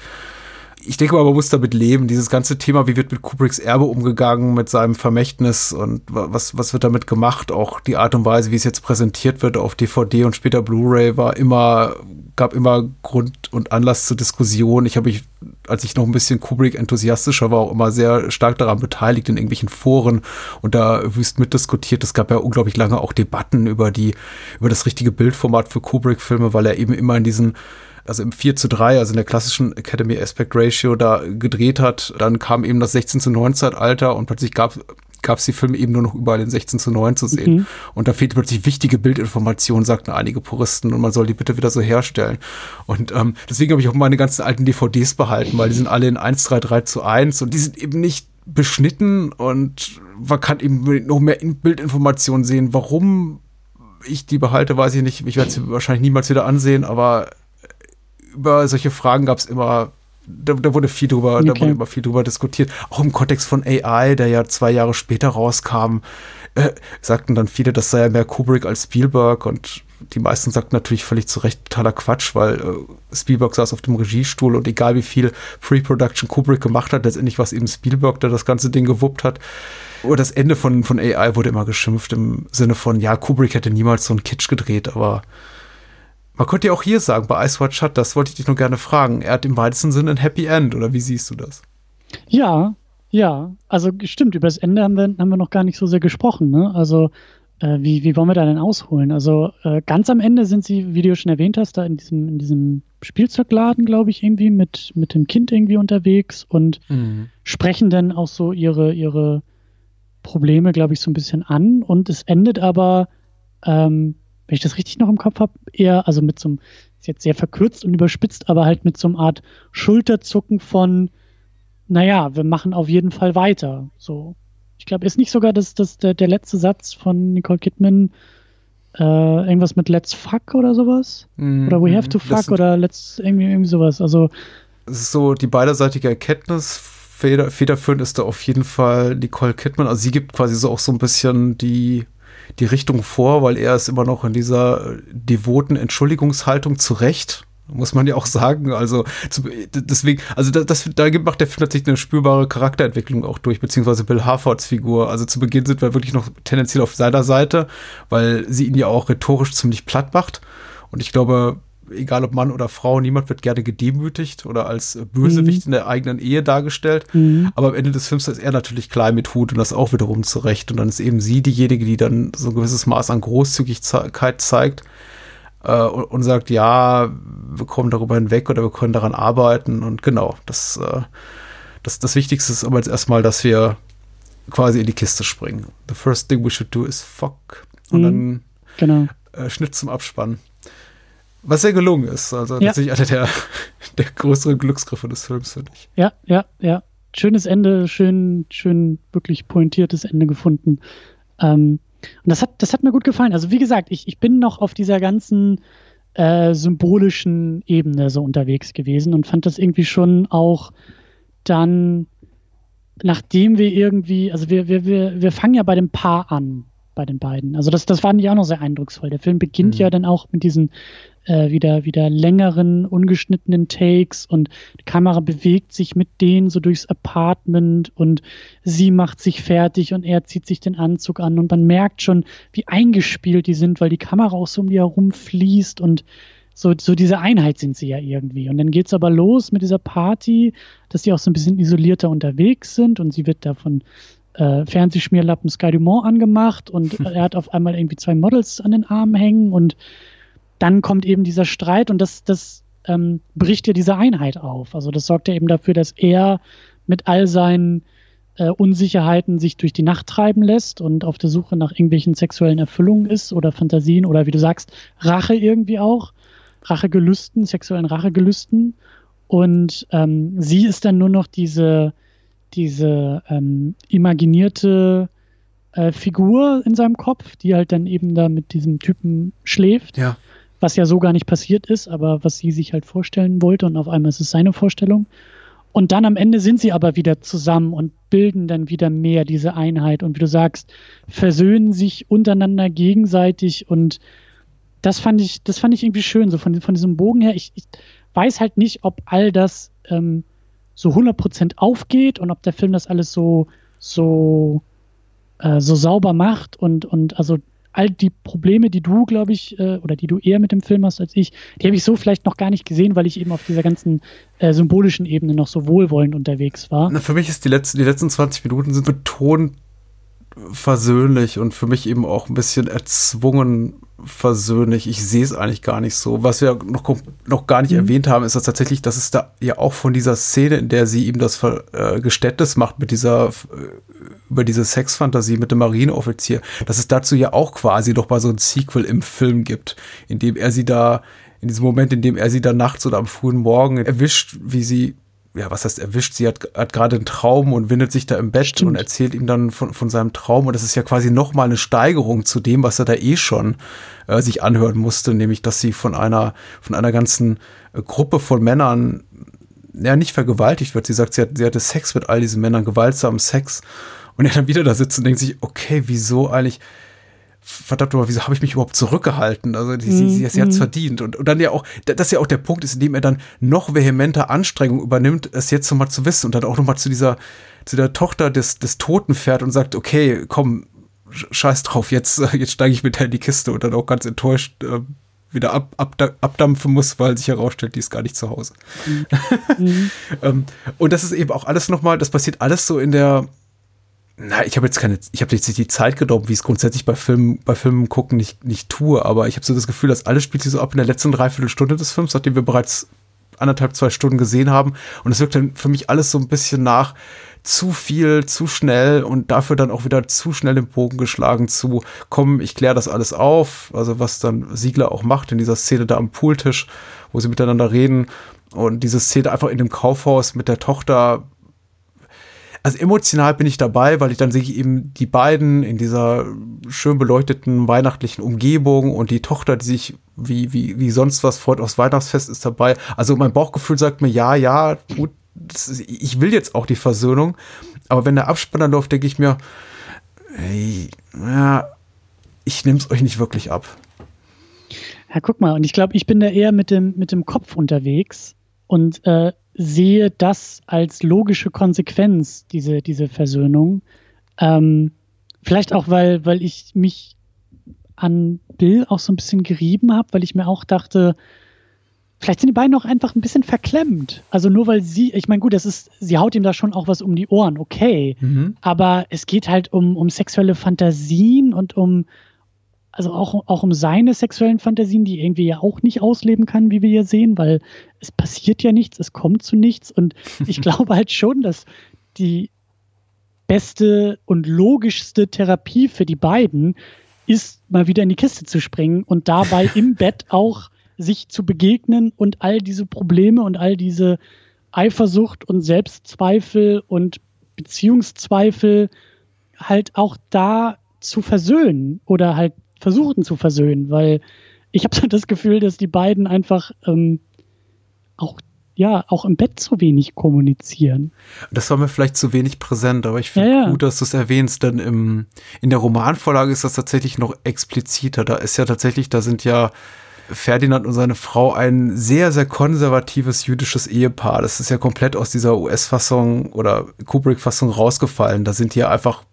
ich denke mal, man muss damit leben. Dieses ganze Thema, wie wird mit Kubricks Erbe umgegangen, mit seinem Vermächtnis und was, was wird damit gemacht? Auch die Art und Weise, wie es jetzt präsentiert wird auf DVD und später Blu-ray, war immer, gab immer Grund und Anlass zur Diskussion. Ich habe mich, als ich noch ein bisschen Kubrick enthusiastischer war, auch immer sehr stark daran beteiligt in irgendwelchen Foren und da wüst mitdiskutiert. Es gab ja unglaublich lange auch Debatten über die, über das richtige Bildformat für Kubrick-Filme, weil er eben immer in diesen also im 4 zu 3, also in der klassischen Academy Aspect Ratio da gedreht hat. Dann kam eben das 16 zu 9 Zeitalter und plötzlich gab gab es die Filme eben nur noch überall in 16 zu 9 zu sehen. Mhm. Und da fehlt plötzlich wichtige Bildinformation, sagten einige Puristen, und man soll die bitte wieder so herstellen. Und ähm, deswegen habe ich auch meine ganzen alten DVDs behalten, weil die sind alle in 1, 3, 3 zu 1 und die sind eben nicht beschnitten und man kann eben noch mehr Bildinformationen sehen. Warum ich die behalte, weiß ich nicht. Ich werde sie wahrscheinlich niemals wieder ansehen, aber über solche Fragen gab es immer, da, da, wurde viel drüber, okay. da wurde immer viel drüber diskutiert. Auch im Kontext von AI, der ja zwei Jahre später rauskam, äh, sagten dann viele, das sei ja mehr Kubrick als Spielberg und die meisten sagten natürlich völlig zu Recht totaler Quatsch, weil äh, Spielberg saß auf dem Regiestuhl und egal wie viel Pre-Production Kubrick gemacht hat, letztendlich war es eben Spielberg, der das ganze Ding gewuppt hat. Oder das Ende von, von AI wurde immer geschimpft im Sinne von, ja, Kubrick hätte niemals so einen Kitsch gedreht, aber man könnte ja auch hier sagen, bei Ice White Shut, das wollte ich dich nur gerne fragen. Er hat im weitesten Sinne ein Happy End, oder wie siehst du das? Ja, ja. Also stimmt, über das Ende haben wir, haben wir noch gar nicht so sehr gesprochen. Ne? Also, äh, wie, wie wollen wir da denn ausholen? Also, äh, ganz am Ende sind sie, wie du schon erwähnt hast, da in diesem, in diesem Spielzeugladen, glaube ich, irgendwie mit, mit dem Kind irgendwie unterwegs und mhm. sprechen dann auch so ihre, ihre Probleme, glaube ich, so ein bisschen an. Und es endet aber ähm, wenn ich das richtig noch im Kopf habe, eher, also mit so einem, ist jetzt sehr verkürzt und überspitzt, aber halt mit so einer Art Schulterzucken von, naja, wir machen auf jeden Fall weiter. So. Ich glaube, ist nicht sogar das, das, der, der letzte Satz von Nicole Kidman äh, irgendwas mit Let's Fuck oder sowas? Mm, oder We Have to Fuck oder Let's irgendwie, irgendwie sowas. Also. Es ist so die beiderseitige Erkenntnis. Feder, federführend ist da auf jeden Fall Nicole Kidman. Also sie gibt quasi so auch so ein bisschen die die Richtung vor, weil er ist immer noch in dieser äh, devoten Entschuldigungshaltung zurecht. Muss man ja auch sagen. Also deswegen, also das, das, da macht der Film tatsächlich eine spürbare Charakterentwicklung auch durch, beziehungsweise Bill Harfords Figur. Also zu Beginn sind wir wirklich noch tendenziell auf seiner Seite, weil sie ihn ja auch rhetorisch ziemlich platt macht. Und ich glaube, egal ob Mann oder Frau, niemand wird gerne gedemütigt oder als Bösewicht mhm. in der eigenen Ehe dargestellt. Mhm. Aber am Ende des Films ist er natürlich klein mit Hut und das auch wiederum zurecht. Und dann ist eben sie diejenige, die dann so ein gewisses Maß an Großzügigkeit zeigt äh, und, und, sagt, ja, wir kommen darüber hinweg oder wir können daran arbeiten. Und genau, das, äh, das, das Wichtigste ist aber jetzt erstmal, dass wir quasi in die Kiste springen. The first thing we should do is fuck. Und mhm. dann genau. äh, Schnitt zum Abspann. Was sehr gelungen ist. Also ja. tatsächlich einer der, der größeren Glücksgriffe des Films, finde ich. Ja, ja, ja. Schönes Ende, schön, schön wirklich pointiertes Ende gefunden. Ähm, und das hat, das hat mir gut gefallen. Also wie gesagt, ich, ich bin noch auf dieser ganzen äh, symbolischen Ebene so unterwegs gewesen und fand das irgendwie schon auch dann, nachdem wir irgendwie, also wir, wir, wir, wir fangen ja bei dem Paar an, bei den beiden. Also das, das fand ich auch noch sehr eindrucksvoll. Der Film beginnt mhm. ja dann auch mit diesen äh, wieder, wieder längeren, ungeschnittenen Takes und die Kamera bewegt sich mit denen so durchs Apartment und sie macht sich fertig und er zieht sich den Anzug an und man merkt schon, wie eingespielt die sind, weil die Kamera auch so um die herum fließt und so, so diese Einheit sind sie ja irgendwie. Und dann geht's aber los mit dieser Party, dass sie auch so ein bisschen isolierter unterwegs sind und sie wird da von äh, Fernsehschmierlappen Sky Dumont angemacht und er hat auf einmal irgendwie zwei Models an den Armen hängen und dann kommt eben dieser Streit und das, das ähm, bricht ja diese Einheit auf. Also das sorgt ja eben dafür, dass er mit all seinen äh, Unsicherheiten sich durch die Nacht treiben lässt und auf der Suche nach irgendwelchen sexuellen Erfüllungen ist oder Fantasien oder wie du sagst, Rache irgendwie auch. Rachegelüsten, sexuellen Rachegelüsten. Und ähm, sie ist dann nur noch diese, diese ähm, imaginierte äh, Figur in seinem Kopf, die halt dann eben da mit diesem Typen schläft. Ja was ja so gar nicht passiert ist, aber was sie sich halt vorstellen wollte und auf einmal ist es seine Vorstellung. Und dann am Ende sind sie aber wieder zusammen und bilden dann wieder mehr diese Einheit und wie du sagst, versöhnen sich untereinander gegenseitig und das fand ich, das fand ich irgendwie schön, so von, von diesem Bogen her. Ich, ich weiß halt nicht, ob all das ähm, so 100% aufgeht und ob der Film das alles so, so, äh, so sauber macht und, und also all die Probleme, die du, glaube ich, äh, oder die du eher mit dem Film hast als ich, die habe ich so vielleicht noch gar nicht gesehen, weil ich eben auf dieser ganzen äh, symbolischen Ebene noch so wohlwollend unterwegs war. Na, für mich ist die letzten, die letzten 20 Minuten sind betont versöhnlich und für mich eben auch ein bisschen erzwungen versöhnlich. Ich sehe es eigentlich gar nicht so. Was wir noch, noch gar nicht mhm. erwähnt haben, ist dass tatsächlich, dass es da ja auch von dieser Szene, in der sie ihm das äh, Geständnis macht mit dieser, äh, über diese Sexfantasie mit dem Marineoffizier, dass es dazu ja auch quasi noch mal so ein Sequel im Film gibt, in dem er sie da, in diesem Moment, in dem er sie da nachts oder am frühen Morgen erwischt, wie sie ja, was heißt erwischt? Sie hat, hat gerade einen Traum und windet sich da im Bett Stimmt. und erzählt ihm dann von, von seinem Traum. Und das ist ja quasi nochmal eine Steigerung zu dem, was er da eh schon äh, sich anhören musste, nämlich, dass sie von einer, von einer ganzen äh, Gruppe von Männern ja nicht vergewaltigt wird. Sie sagt, sie, hat, sie hatte Sex mit all diesen Männern, gewaltsamen Sex. Und er dann wieder da sitzt und denkt sich, okay, wieso eigentlich? Verdammt nochmal, wieso habe ich mich überhaupt zurückgehalten? Also die, sie, sie, sie hat es mhm. verdient. Und, und dann ja auch, das ist ja auch der Punkt ist, in dem er dann noch vehementer Anstrengung übernimmt, es jetzt nochmal zu wissen und dann auch nochmal zu dieser, zu der Tochter des, des Toten fährt und sagt, okay, komm, scheiß drauf, jetzt, jetzt steige ich mit der in die Kiste und dann auch ganz enttäuscht äh, wieder ab, ab, abdampfen muss, weil sich herausstellt, die ist gar nicht zu Hause. Mhm. ähm, und das ist eben auch alles nochmal, das passiert alles so in der, na, ich habe jetzt keine, ich habe jetzt nicht die Zeit genommen, wie ich es grundsätzlich bei Filmen, bei Filmen gucken nicht, nicht tue, aber ich habe so das Gefühl, dass alles spielt sich so ab in der letzten Dreiviertelstunde des Films, nachdem wir bereits anderthalb, zwei Stunden gesehen haben. Und es wirkt dann für mich alles so ein bisschen nach zu viel, zu schnell und dafür dann auch wieder zu schnell den Bogen geschlagen zu, komm, ich kläre das alles auf. Also was dann Siegler auch macht in dieser Szene da am Pooltisch, wo sie miteinander reden. Und diese Szene einfach in dem Kaufhaus mit der Tochter also emotional bin ich dabei, weil ich dann sehe ich eben die beiden in dieser schön beleuchteten weihnachtlichen Umgebung und die Tochter, die sich wie, wie, wie sonst was freut aufs Weihnachtsfest ist dabei. Also mein Bauchgefühl sagt mir, ja, ja, gut, das, ich will jetzt auch die Versöhnung. Aber wenn der Abspann dann läuft, denke ich mir, ey, ja, ich nehme es euch nicht wirklich ab. Ja, guck mal, und ich glaube, ich bin da eher mit dem, mit dem Kopf unterwegs und äh, sehe das als logische Konsequenz, diese, diese Versöhnung. Ähm, vielleicht auch, weil, weil ich mich an Bill auch so ein bisschen gerieben habe, weil ich mir auch dachte, vielleicht sind die beiden auch einfach ein bisschen verklemmt. Also nur weil sie, ich meine, gut, das ist, sie haut ihm da schon auch was um die Ohren, okay. Mhm. Aber es geht halt um, um sexuelle Fantasien und um, also auch, auch um seine sexuellen Fantasien, die irgendwie ja auch nicht ausleben kann, wie wir hier sehen, weil es passiert ja nichts, es kommt zu nichts. Und ich glaube halt schon, dass die beste und logischste Therapie für die beiden ist, mal wieder in die Kiste zu springen und dabei im Bett auch sich zu begegnen und all diese Probleme und all diese Eifersucht und Selbstzweifel und Beziehungszweifel halt auch da zu versöhnen oder halt versuchten zu versöhnen, weil ich habe so das Gefühl, dass die beiden einfach ähm, auch ja, auch im Bett zu wenig kommunizieren. Das war mir vielleicht zu wenig präsent, aber ich finde ja, ja. gut, dass du es erwähnst, denn im, in der Romanvorlage ist das tatsächlich noch expliziter. Da ist ja tatsächlich, da sind ja Ferdinand und seine Frau ein sehr, sehr konservatives jüdisches Ehepaar. Das ist ja komplett aus dieser US-Fassung oder Kubrick-Fassung rausgefallen. Da sind die ja einfach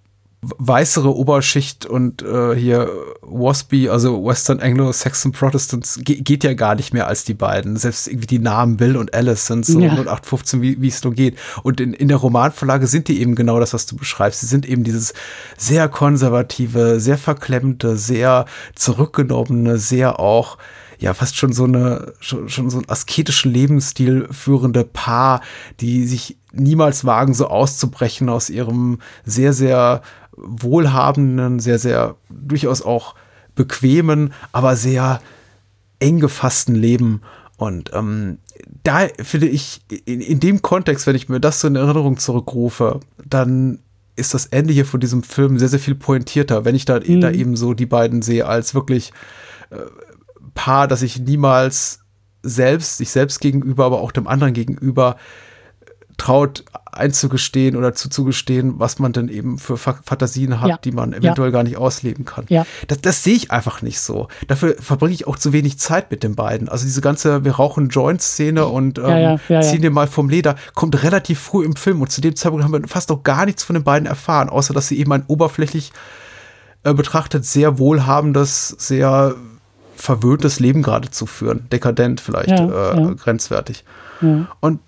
weißere Oberschicht und äh, hier Waspy, also Western Anglo-Saxon Protestants, ge geht ja gar nicht mehr als die beiden. Selbst irgendwie die Namen Bill und Alice sind so ja. 0815, wie, es nur geht. Und in, in der Romanverlage sind die eben genau das, was du beschreibst. Sie sind eben dieses sehr konservative, sehr verklemmte, sehr zurückgenommene, sehr auch ja fast schon so eine schon, schon so einen asketischen Lebensstil führende Paar, die sich niemals wagen, so auszubrechen aus ihrem sehr, sehr wohlhabenden, sehr, sehr durchaus auch bequemen, aber sehr eng gefassten Leben. Und ähm, da finde ich, in, in dem Kontext, wenn ich mir das so in Erinnerung zurückrufe, dann ist das Ende hier von diesem Film sehr, sehr viel pointierter, wenn ich da, mhm. da eben so die beiden sehe, als wirklich äh, Paar, das ich niemals selbst, sich selbst gegenüber, aber auch dem anderen gegenüber traut einzugestehen oder zuzugestehen, was man denn eben für Fa Fantasien hat, ja. die man eventuell ja. gar nicht ausleben kann. Ja. Das, das sehe ich einfach nicht so. Dafür verbringe ich auch zu wenig Zeit mit den beiden. Also diese ganze, wir rauchen Joint-Szene und ähm, ziehen den mal vom Leder, kommt relativ früh im Film und zu dem Zeitpunkt haben wir fast auch gar nichts von den beiden erfahren, außer dass sie eben ein oberflächlich äh, betrachtet sehr wohlhabendes, sehr verwöhntes Leben gerade zu führen. Dekadent vielleicht, äh, grenzwertig. Und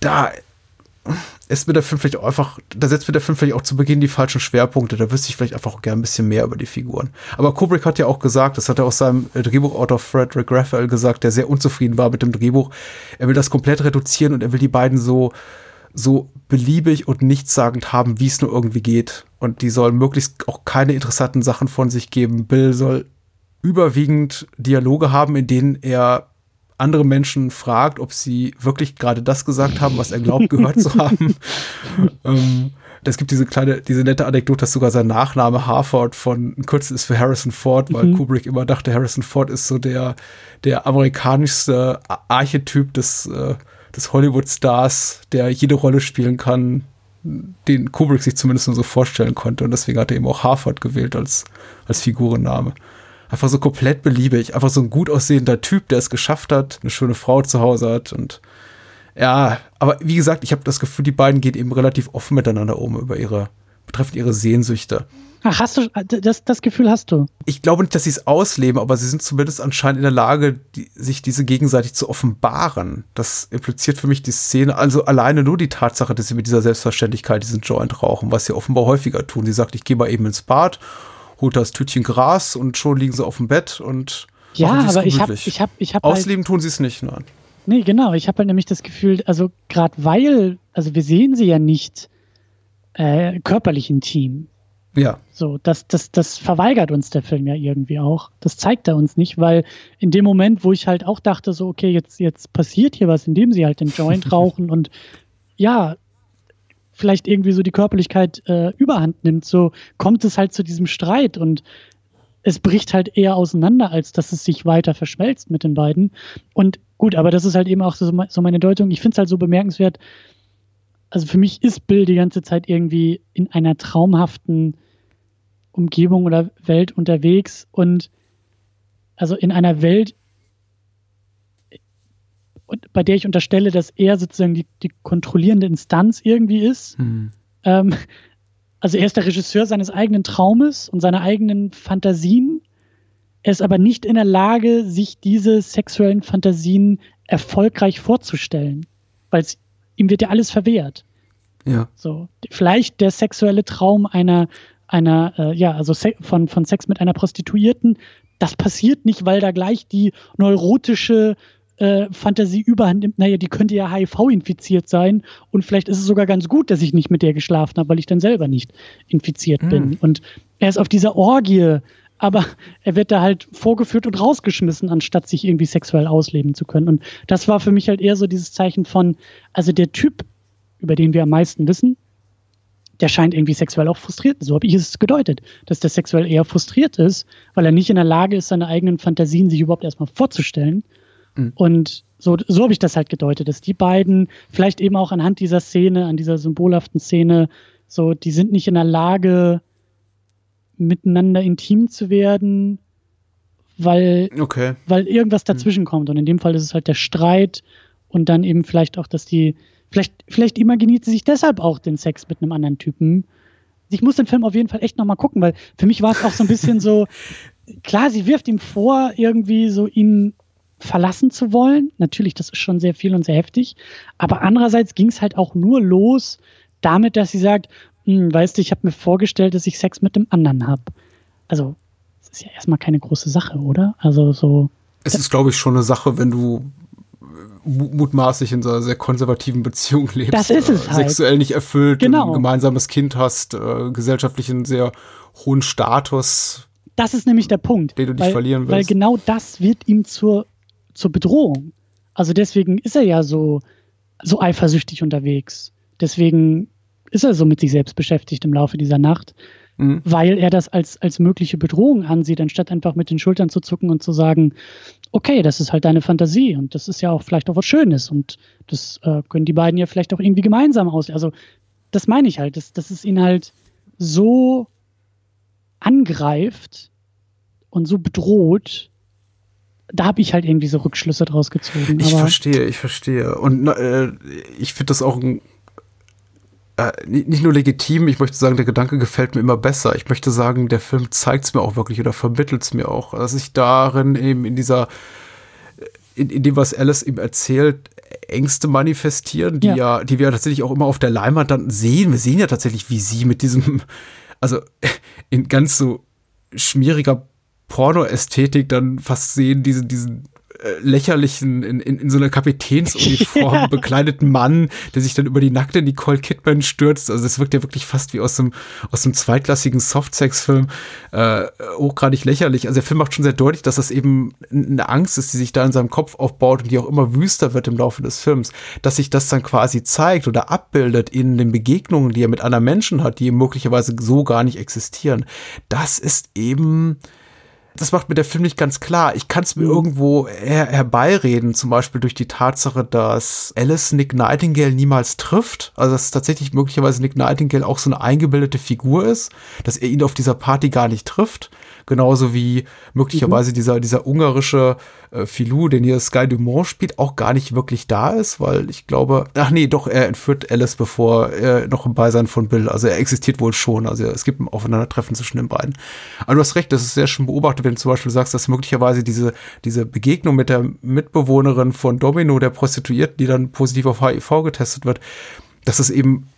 da ist mir der Film vielleicht auch einfach, da setzt mir der Film vielleicht auch zu Beginn die falschen Schwerpunkte. Da wüsste ich vielleicht einfach gerne ein bisschen mehr über die Figuren. Aber Kubrick hat ja auch gesagt, das hat er auch seinem Drehbuchautor Frederick Raphael gesagt, der sehr unzufrieden war mit dem Drehbuch. Er will das komplett reduzieren und er will die beiden so, so beliebig und nichtssagend haben, wie es nur irgendwie geht. Und die sollen möglichst auch keine interessanten Sachen von sich geben. Bill soll überwiegend Dialoge haben, in denen er andere Menschen fragt, ob sie wirklich gerade das gesagt haben, was er glaubt, gehört zu haben. ähm, es gibt diese kleine, diese nette Anekdote, dass sogar sein Nachname Harford von Kürzel ist für Harrison Ford, weil mhm. Kubrick immer dachte, Harrison Ford ist so der, der amerikanischste Archetyp des, äh, des Hollywood-Stars, der jede Rolle spielen kann, den Kubrick sich zumindest nur so vorstellen konnte. Und deswegen hat er eben auch Harford gewählt als, als Figurenname. Einfach so komplett beliebig. Einfach so ein gut aussehender Typ, der es geschafft hat, eine schöne Frau zu Hause hat und ja, aber wie gesagt, ich habe das Gefühl, die beiden gehen eben relativ offen miteinander um über ihre, betreffend ihre Sehnsüchte. Ach, hast du, das, das Gefühl hast du? Ich glaube nicht, dass sie es ausleben, aber sie sind zumindest anscheinend in der Lage, die, sich diese gegenseitig zu offenbaren. Das impliziert für mich die Szene, also alleine nur die Tatsache, dass sie mit dieser Selbstverständlichkeit diesen Joint rauchen, was sie offenbar häufiger tun. Sie sagt, ich gehe mal eben ins Bad holt das Tütchen Gras und schon liegen sie auf dem Bett und ja, aber ich habe ich habe ich habe halt ausleben halt, tun sie es nicht, nein. Nee, genau, ich habe halt nämlich das Gefühl, also gerade weil, also wir sehen sie ja nicht äh, körperlich intim. Ja. So, das, das, das verweigert uns der Film ja irgendwie auch. Das zeigt er uns nicht, weil in dem Moment, wo ich halt auch dachte, so, okay, jetzt, jetzt passiert hier was, indem sie halt den Joint rauchen und ja, vielleicht irgendwie so die Körperlichkeit äh, überhand nimmt, so kommt es halt zu diesem Streit und es bricht halt eher auseinander, als dass es sich weiter verschmelzt mit den beiden. Und gut, aber das ist halt eben auch so, so meine Deutung. Ich finde es halt so bemerkenswert. Also für mich ist Bill die ganze Zeit irgendwie in einer traumhaften Umgebung oder Welt unterwegs und also in einer Welt, bei der ich unterstelle, dass er sozusagen die, die kontrollierende Instanz irgendwie ist. Mhm. Ähm, also er ist der Regisseur seines eigenen Traumes und seiner eigenen Fantasien. Er ist aber nicht in der Lage, sich diese sexuellen Fantasien erfolgreich vorzustellen, weil ihm wird ja alles verwehrt. Ja. So, vielleicht der sexuelle Traum einer, einer, äh, ja, also von, von Sex mit einer Prostituierten, das passiert nicht, weil da gleich die neurotische äh, Fantasie überhand nimmt, naja, die könnte ja HIV-infiziert sein und vielleicht ist es sogar ganz gut, dass ich nicht mit der geschlafen habe, weil ich dann selber nicht infiziert mhm. bin. Und er ist auf dieser Orgie, aber er wird da halt vorgeführt und rausgeschmissen, anstatt sich irgendwie sexuell ausleben zu können. Und das war für mich halt eher so dieses Zeichen von, also der Typ, über den wir am meisten wissen, der scheint irgendwie sexuell auch frustriert. So habe ich es gedeutet, dass der sexuell eher frustriert ist, weil er nicht in der Lage ist, seine eigenen Fantasien sich überhaupt erstmal vorzustellen Mhm. Und so, so habe ich das halt gedeutet, dass die beiden vielleicht eben auch anhand dieser Szene, an dieser symbolhaften Szene, so, die sind nicht in der Lage, miteinander intim zu werden, weil, okay. weil irgendwas mhm. dazwischen mhm. kommt. Und in dem Fall ist es halt der Streit und dann eben vielleicht auch, dass die, vielleicht, vielleicht imaginiert sie sich deshalb auch den Sex mit einem anderen Typen. Ich muss den Film auf jeden Fall echt nochmal gucken, weil für mich war es auch so ein bisschen so, klar, sie wirft ihm vor, irgendwie so ihn verlassen zu wollen. Natürlich, das ist schon sehr viel und sehr heftig. Aber andererseits ging es halt auch nur los damit, dass sie sagt, hm, weißt du, ich habe mir vorgestellt, dass ich Sex mit dem anderen habe. Also, das ist ja erstmal keine große Sache, oder? Also so. Es ist, glaube ich, schon eine Sache, wenn du mutmaßlich in so einer sehr konservativen Beziehung lebst. Das ist es äh, halt. Sexuell nicht erfüllt, genau. ein gemeinsames Kind hast, äh, gesellschaftlich einen sehr hohen Status. Das ist nämlich der Punkt. Den du nicht weil, verlieren willst. Weil genau das wird ihm zur zur Bedrohung. Also deswegen ist er ja so, so eifersüchtig unterwegs. Deswegen ist er so mit sich selbst beschäftigt im Laufe dieser Nacht. mhm. weil er das als, als mögliche Bedrohung ansieht, anstatt einfach mit den Schultern zu zucken und zu sagen, okay, das ist halt deine Fantasie und das ist ja auch vielleicht auch was Schönes und das äh, können die beiden ja vielleicht auch irgendwie gemeinsam aus. Also das meine ich halt, dass, dass es ihn halt so angreift und so bedroht, da habe ich halt irgendwie so Rückschlüsse draus gezogen. Ich verstehe, ich verstehe. Und äh, ich finde das auch ein, äh, nicht nur legitim, ich möchte sagen, der Gedanke gefällt mir immer besser. Ich möchte sagen, der Film zeigt es mir auch wirklich oder vermittelt es mir auch, dass ich darin eben in dieser, in, in dem, was Alice ihm erzählt, Ängste manifestieren, die ja. ja, die wir tatsächlich auch immer auf der Leinwand dann sehen. Wir sehen ja tatsächlich, wie sie mit diesem, also in ganz so schmieriger Porno-Ästhetik dann fast sehen, diesen, diesen äh, lächerlichen, in, in, in so einer Kapitänsuniform bekleideten Mann, der sich dann über die nackte Nicole Kidman stürzt. Also es wirkt ja wirklich fast wie aus einem, aus einem zweitklassigen Softsex-Film, äh, hochgradig lächerlich. Also der Film macht schon sehr deutlich, dass das eben eine Angst ist, die sich da in seinem Kopf aufbaut und die auch immer wüster wird im Laufe des Films. Dass sich das dann quasi zeigt oder abbildet in den Begegnungen, die er mit anderen Menschen hat, die möglicherweise so gar nicht existieren. Das ist eben das macht mir der Film nicht ganz klar. Ich kann es mir mhm. irgendwo her herbeireden, zum Beispiel durch die Tatsache, dass Alice Nick Nightingale niemals trifft. Also dass tatsächlich möglicherweise Nick Nightingale auch so eine eingebildete Figur ist, dass er ihn auf dieser Party gar nicht trifft genauso wie möglicherweise mhm. dieser, dieser ungarische äh, Filou, den hier Sky Dumont spielt, auch gar nicht wirklich da ist, weil ich glaube, ach nee, doch, er entführt Alice, bevor er noch im Beisein von Bill, also er existiert wohl schon, also es gibt ein Aufeinandertreffen zwischen den beiden. Aber du hast recht, das ist sehr schön beobachtet, wenn du zum Beispiel sagst, dass möglicherweise diese, diese Begegnung mit der Mitbewohnerin von Domino, der Prostituierten, die dann positiv auf HIV getestet wird, dass es eben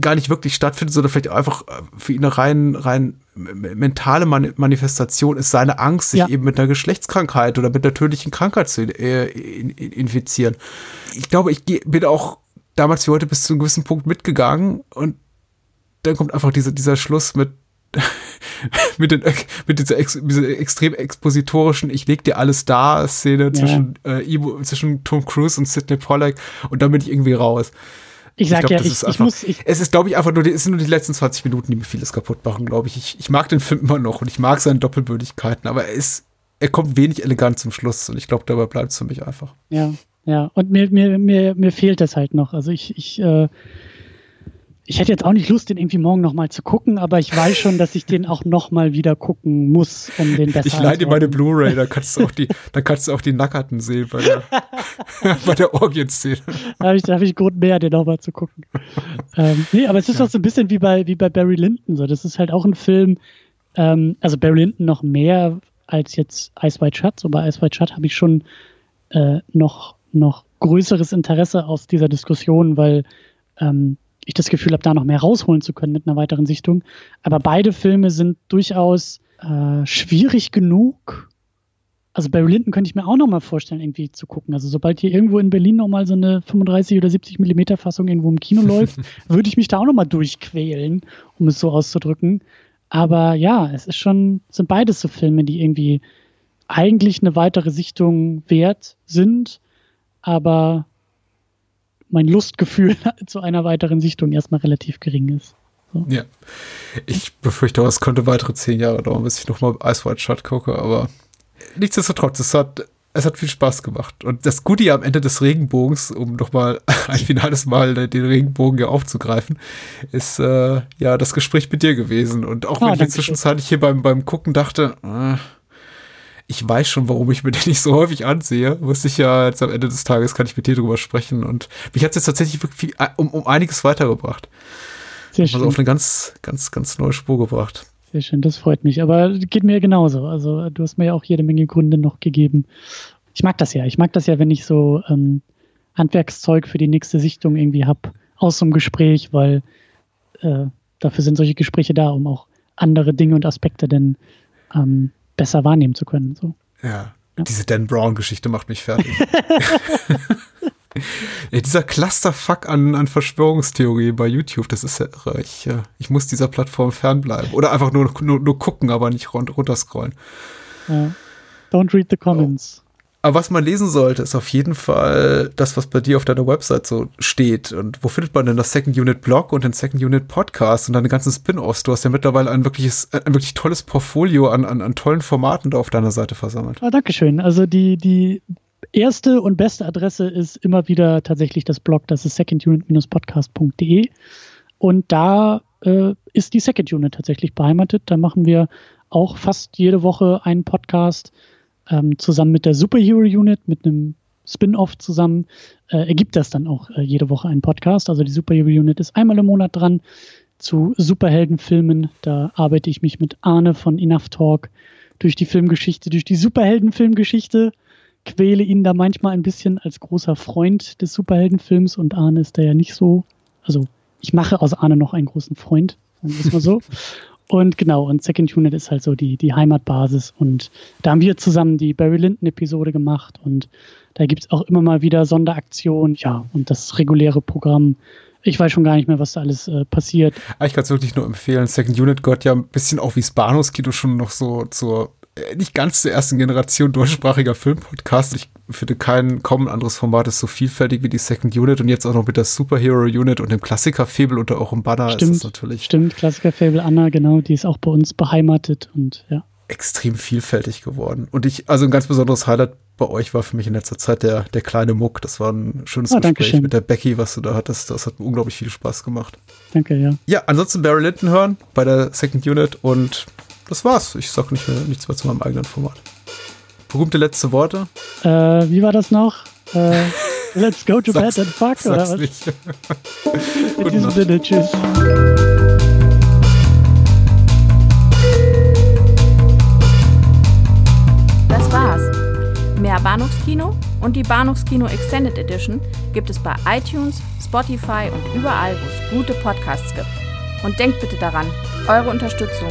gar nicht wirklich stattfindet, sondern vielleicht einfach äh, für ihn eine rein, rein mentale Manifestation ist seine Angst, sich ja. eben mit einer Geschlechtskrankheit oder mit einer tödlichen Krankheit zu äh, infizieren. Ich glaube, ich bin auch damals wie heute bis zu einem gewissen Punkt mitgegangen und dann kommt einfach dieser, dieser Schluss mit, mit, den, mit dieser, ex, dieser extrem expositorischen Ich leg dir alles da Szene ja. zwischen, äh, zwischen Tom Cruise und Sidney Pollack und dann bin ich irgendwie raus. Ich sag ich glaub, ja, ich, einfach, ich muss. Ich es ist, glaube ich, einfach nur die, es sind nur die letzten 20 Minuten, die mir vieles kaputt machen, glaube ich. ich. Ich mag den Film immer noch und ich mag seine Doppelbödigkeiten, aber er ist, er kommt wenig elegant zum Schluss und ich glaube, dabei bleibt es für mich einfach. Ja, ja. Und mir, mir, mir, mir fehlt das halt noch. Also ich, ich, äh, ich hätte jetzt auch nicht Lust, den irgendwie morgen nochmal zu gucken, aber ich weiß schon, dass ich den auch nochmal wieder gucken muss, um den besser Ich leide meine Blu-ray, da kannst du auch die, da kannst du auch die Nackerten sehen bei der, bei der Orgienszene. Da habe ich, da hab ich Grund mehr, den nochmal zu gucken. ähm, nee, aber es ist ja. auch so ein bisschen wie bei, wie bei Barry Lyndon. So. Das ist halt auch ein Film, ähm, also Barry Lyndon noch mehr als jetzt Ice White Shut. So bei Ice White Shut habe ich schon äh, noch, noch größeres Interesse aus dieser Diskussion, weil ähm, ich das Gefühl habe, da noch mehr rausholen zu können mit einer weiteren Sichtung. Aber beide Filme sind durchaus äh, schwierig genug. Also bei Linden könnte ich mir auch noch mal vorstellen, irgendwie zu gucken. Also sobald hier irgendwo in Berlin noch mal so eine 35 oder 70 Millimeter Fassung irgendwo im Kino läuft, würde ich mich da auch noch mal durchquälen, um es so auszudrücken. Aber ja, es ist schon, sind beides so Filme, die irgendwie eigentlich eine weitere Sichtung wert sind, aber mein Lustgefühl zu einer weiteren Sichtung erstmal relativ gering ist. So. Ja. Ich befürchte, es könnte weitere zehn Jahre dauern, bis ich nochmal Ice White Shot gucke, aber nichtsdestotrotz, es hat, es hat viel Spaß gemacht. Und das Gute am Ende des Regenbogens, um nochmal ein finales Mal den Regenbogen hier aufzugreifen, ist äh, ja das Gespräch mit dir gewesen. Und auch oh, wenn ich zwischenzeitlich hier beim, beim Gucken dachte, äh, ich weiß schon, warum ich mir den nicht so häufig ansehe. Wusste ich ja jetzt am Ende des Tages, kann ich mit dir drüber sprechen. Und mich hat es jetzt tatsächlich wirklich viel, äh, um, um einiges weitergebracht. Sehr schön. Also auf eine ganz, ganz, ganz neue Spur gebracht. Sehr schön, das freut mich. Aber geht mir genauso. Also du hast mir ja auch jede Menge Gründe noch gegeben. Ich mag das ja. Ich mag das ja, wenn ich so ähm, Handwerkszeug für die nächste Sichtung irgendwie habe aus so einem Gespräch, weil äh, dafür sind solche Gespräche da, um auch andere Dinge und Aspekte denn ähm, besser wahrnehmen zu können. So. Ja, ja. diese Dan Brown-Geschichte macht mich fertig. ja, dieser Clusterfuck an, an Verschwörungstheorie bei YouTube, das ist ja irre. Ich, äh, ich muss dieser Plattform fernbleiben. Oder einfach nur, nur, nur gucken, aber nicht run runterscrollen. Ja. Don't read the comments. Aber was man lesen sollte, ist auf jeden Fall das, was bei dir auf deiner Website so steht. Und wo findet man denn das Second Unit Blog und den Second Unit Podcast und deine ganzen Spin-offs? Du hast ja mittlerweile ein wirkliches, ein wirklich tolles Portfolio an, an, an tollen Formaten da auf deiner Seite versammelt. Ah, Dankeschön. Also die, die erste und beste Adresse ist immer wieder tatsächlich das Blog, das ist secondunit-podcast.de. Und da äh, ist die Second Unit tatsächlich beheimatet. Da machen wir auch fast jede Woche einen Podcast ähm, zusammen mit der Superhero Unit, mit einem Spin-off zusammen, äh, ergibt das dann auch äh, jede Woche einen Podcast. Also die Superhero Unit ist einmal im Monat dran zu Superheldenfilmen. Da arbeite ich mich mit Arne von Enough Talk durch die Filmgeschichte, durch die Superheldenfilmgeschichte, quäle ihn da manchmal ein bisschen als großer Freund des Superheldenfilms und Arne ist da ja nicht so. Also ich mache aus Arne noch einen großen Freund, sagen wir es mal so. Und genau, und Second Unit ist halt so die, die Heimatbasis. Und da haben wir zusammen die Barry Lyndon-Episode gemacht und da gibt es auch immer mal wieder Sonderaktionen, ja, und das reguläre Programm. Ich weiß schon gar nicht mehr, was da alles äh, passiert. Ah, ich kann es wirklich nur empfehlen. Second Unit gehört ja ein bisschen auch wie das Bahnhofskino schon noch so zur nicht ganz zur ersten Generation deutschsprachiger Filmpodcast. Ich finde kein kaum ein anderes Format ist so vielfältig wie die Second Unit und jetzt auch noch mit der Superhero Unit und dem Klassiker Fable unter auch im Banner stimmt, ist das natürlich. Stimmt, Klassiker Fable Anna, genau, die ist auch bei uns beheimatet und ja. Extrem vielfältig geworden. Und ich, also ein ganz besonderes Highlight bei euch war für mich in letzter Zeit der, der kleine Muck. Das war ein schönes Ah, Gespräch mit der Becky, was du da hattest. Das hat mir unglaublich viel Spaß gemacht. Danke, ja. Ja, ansonsten Barry Lyndon hören bei der Second Unit und das war's. Ich sag nicht mehr, nichts mehr zu meinem eigenen Format. Berühmte letzte Worte? Äh, wie war das noch? Äh, let's go to bed and fuck, oder was? nicht. In diesem. Sinne, tschüss. Das war's. Mehr Bahnhofskino und die Bahnhofskino Extended Edition gibt es bei iTunes, Spotify und überall, wo es gute Podcasts gibt. Und denkt bitte daran, eure Unterstützung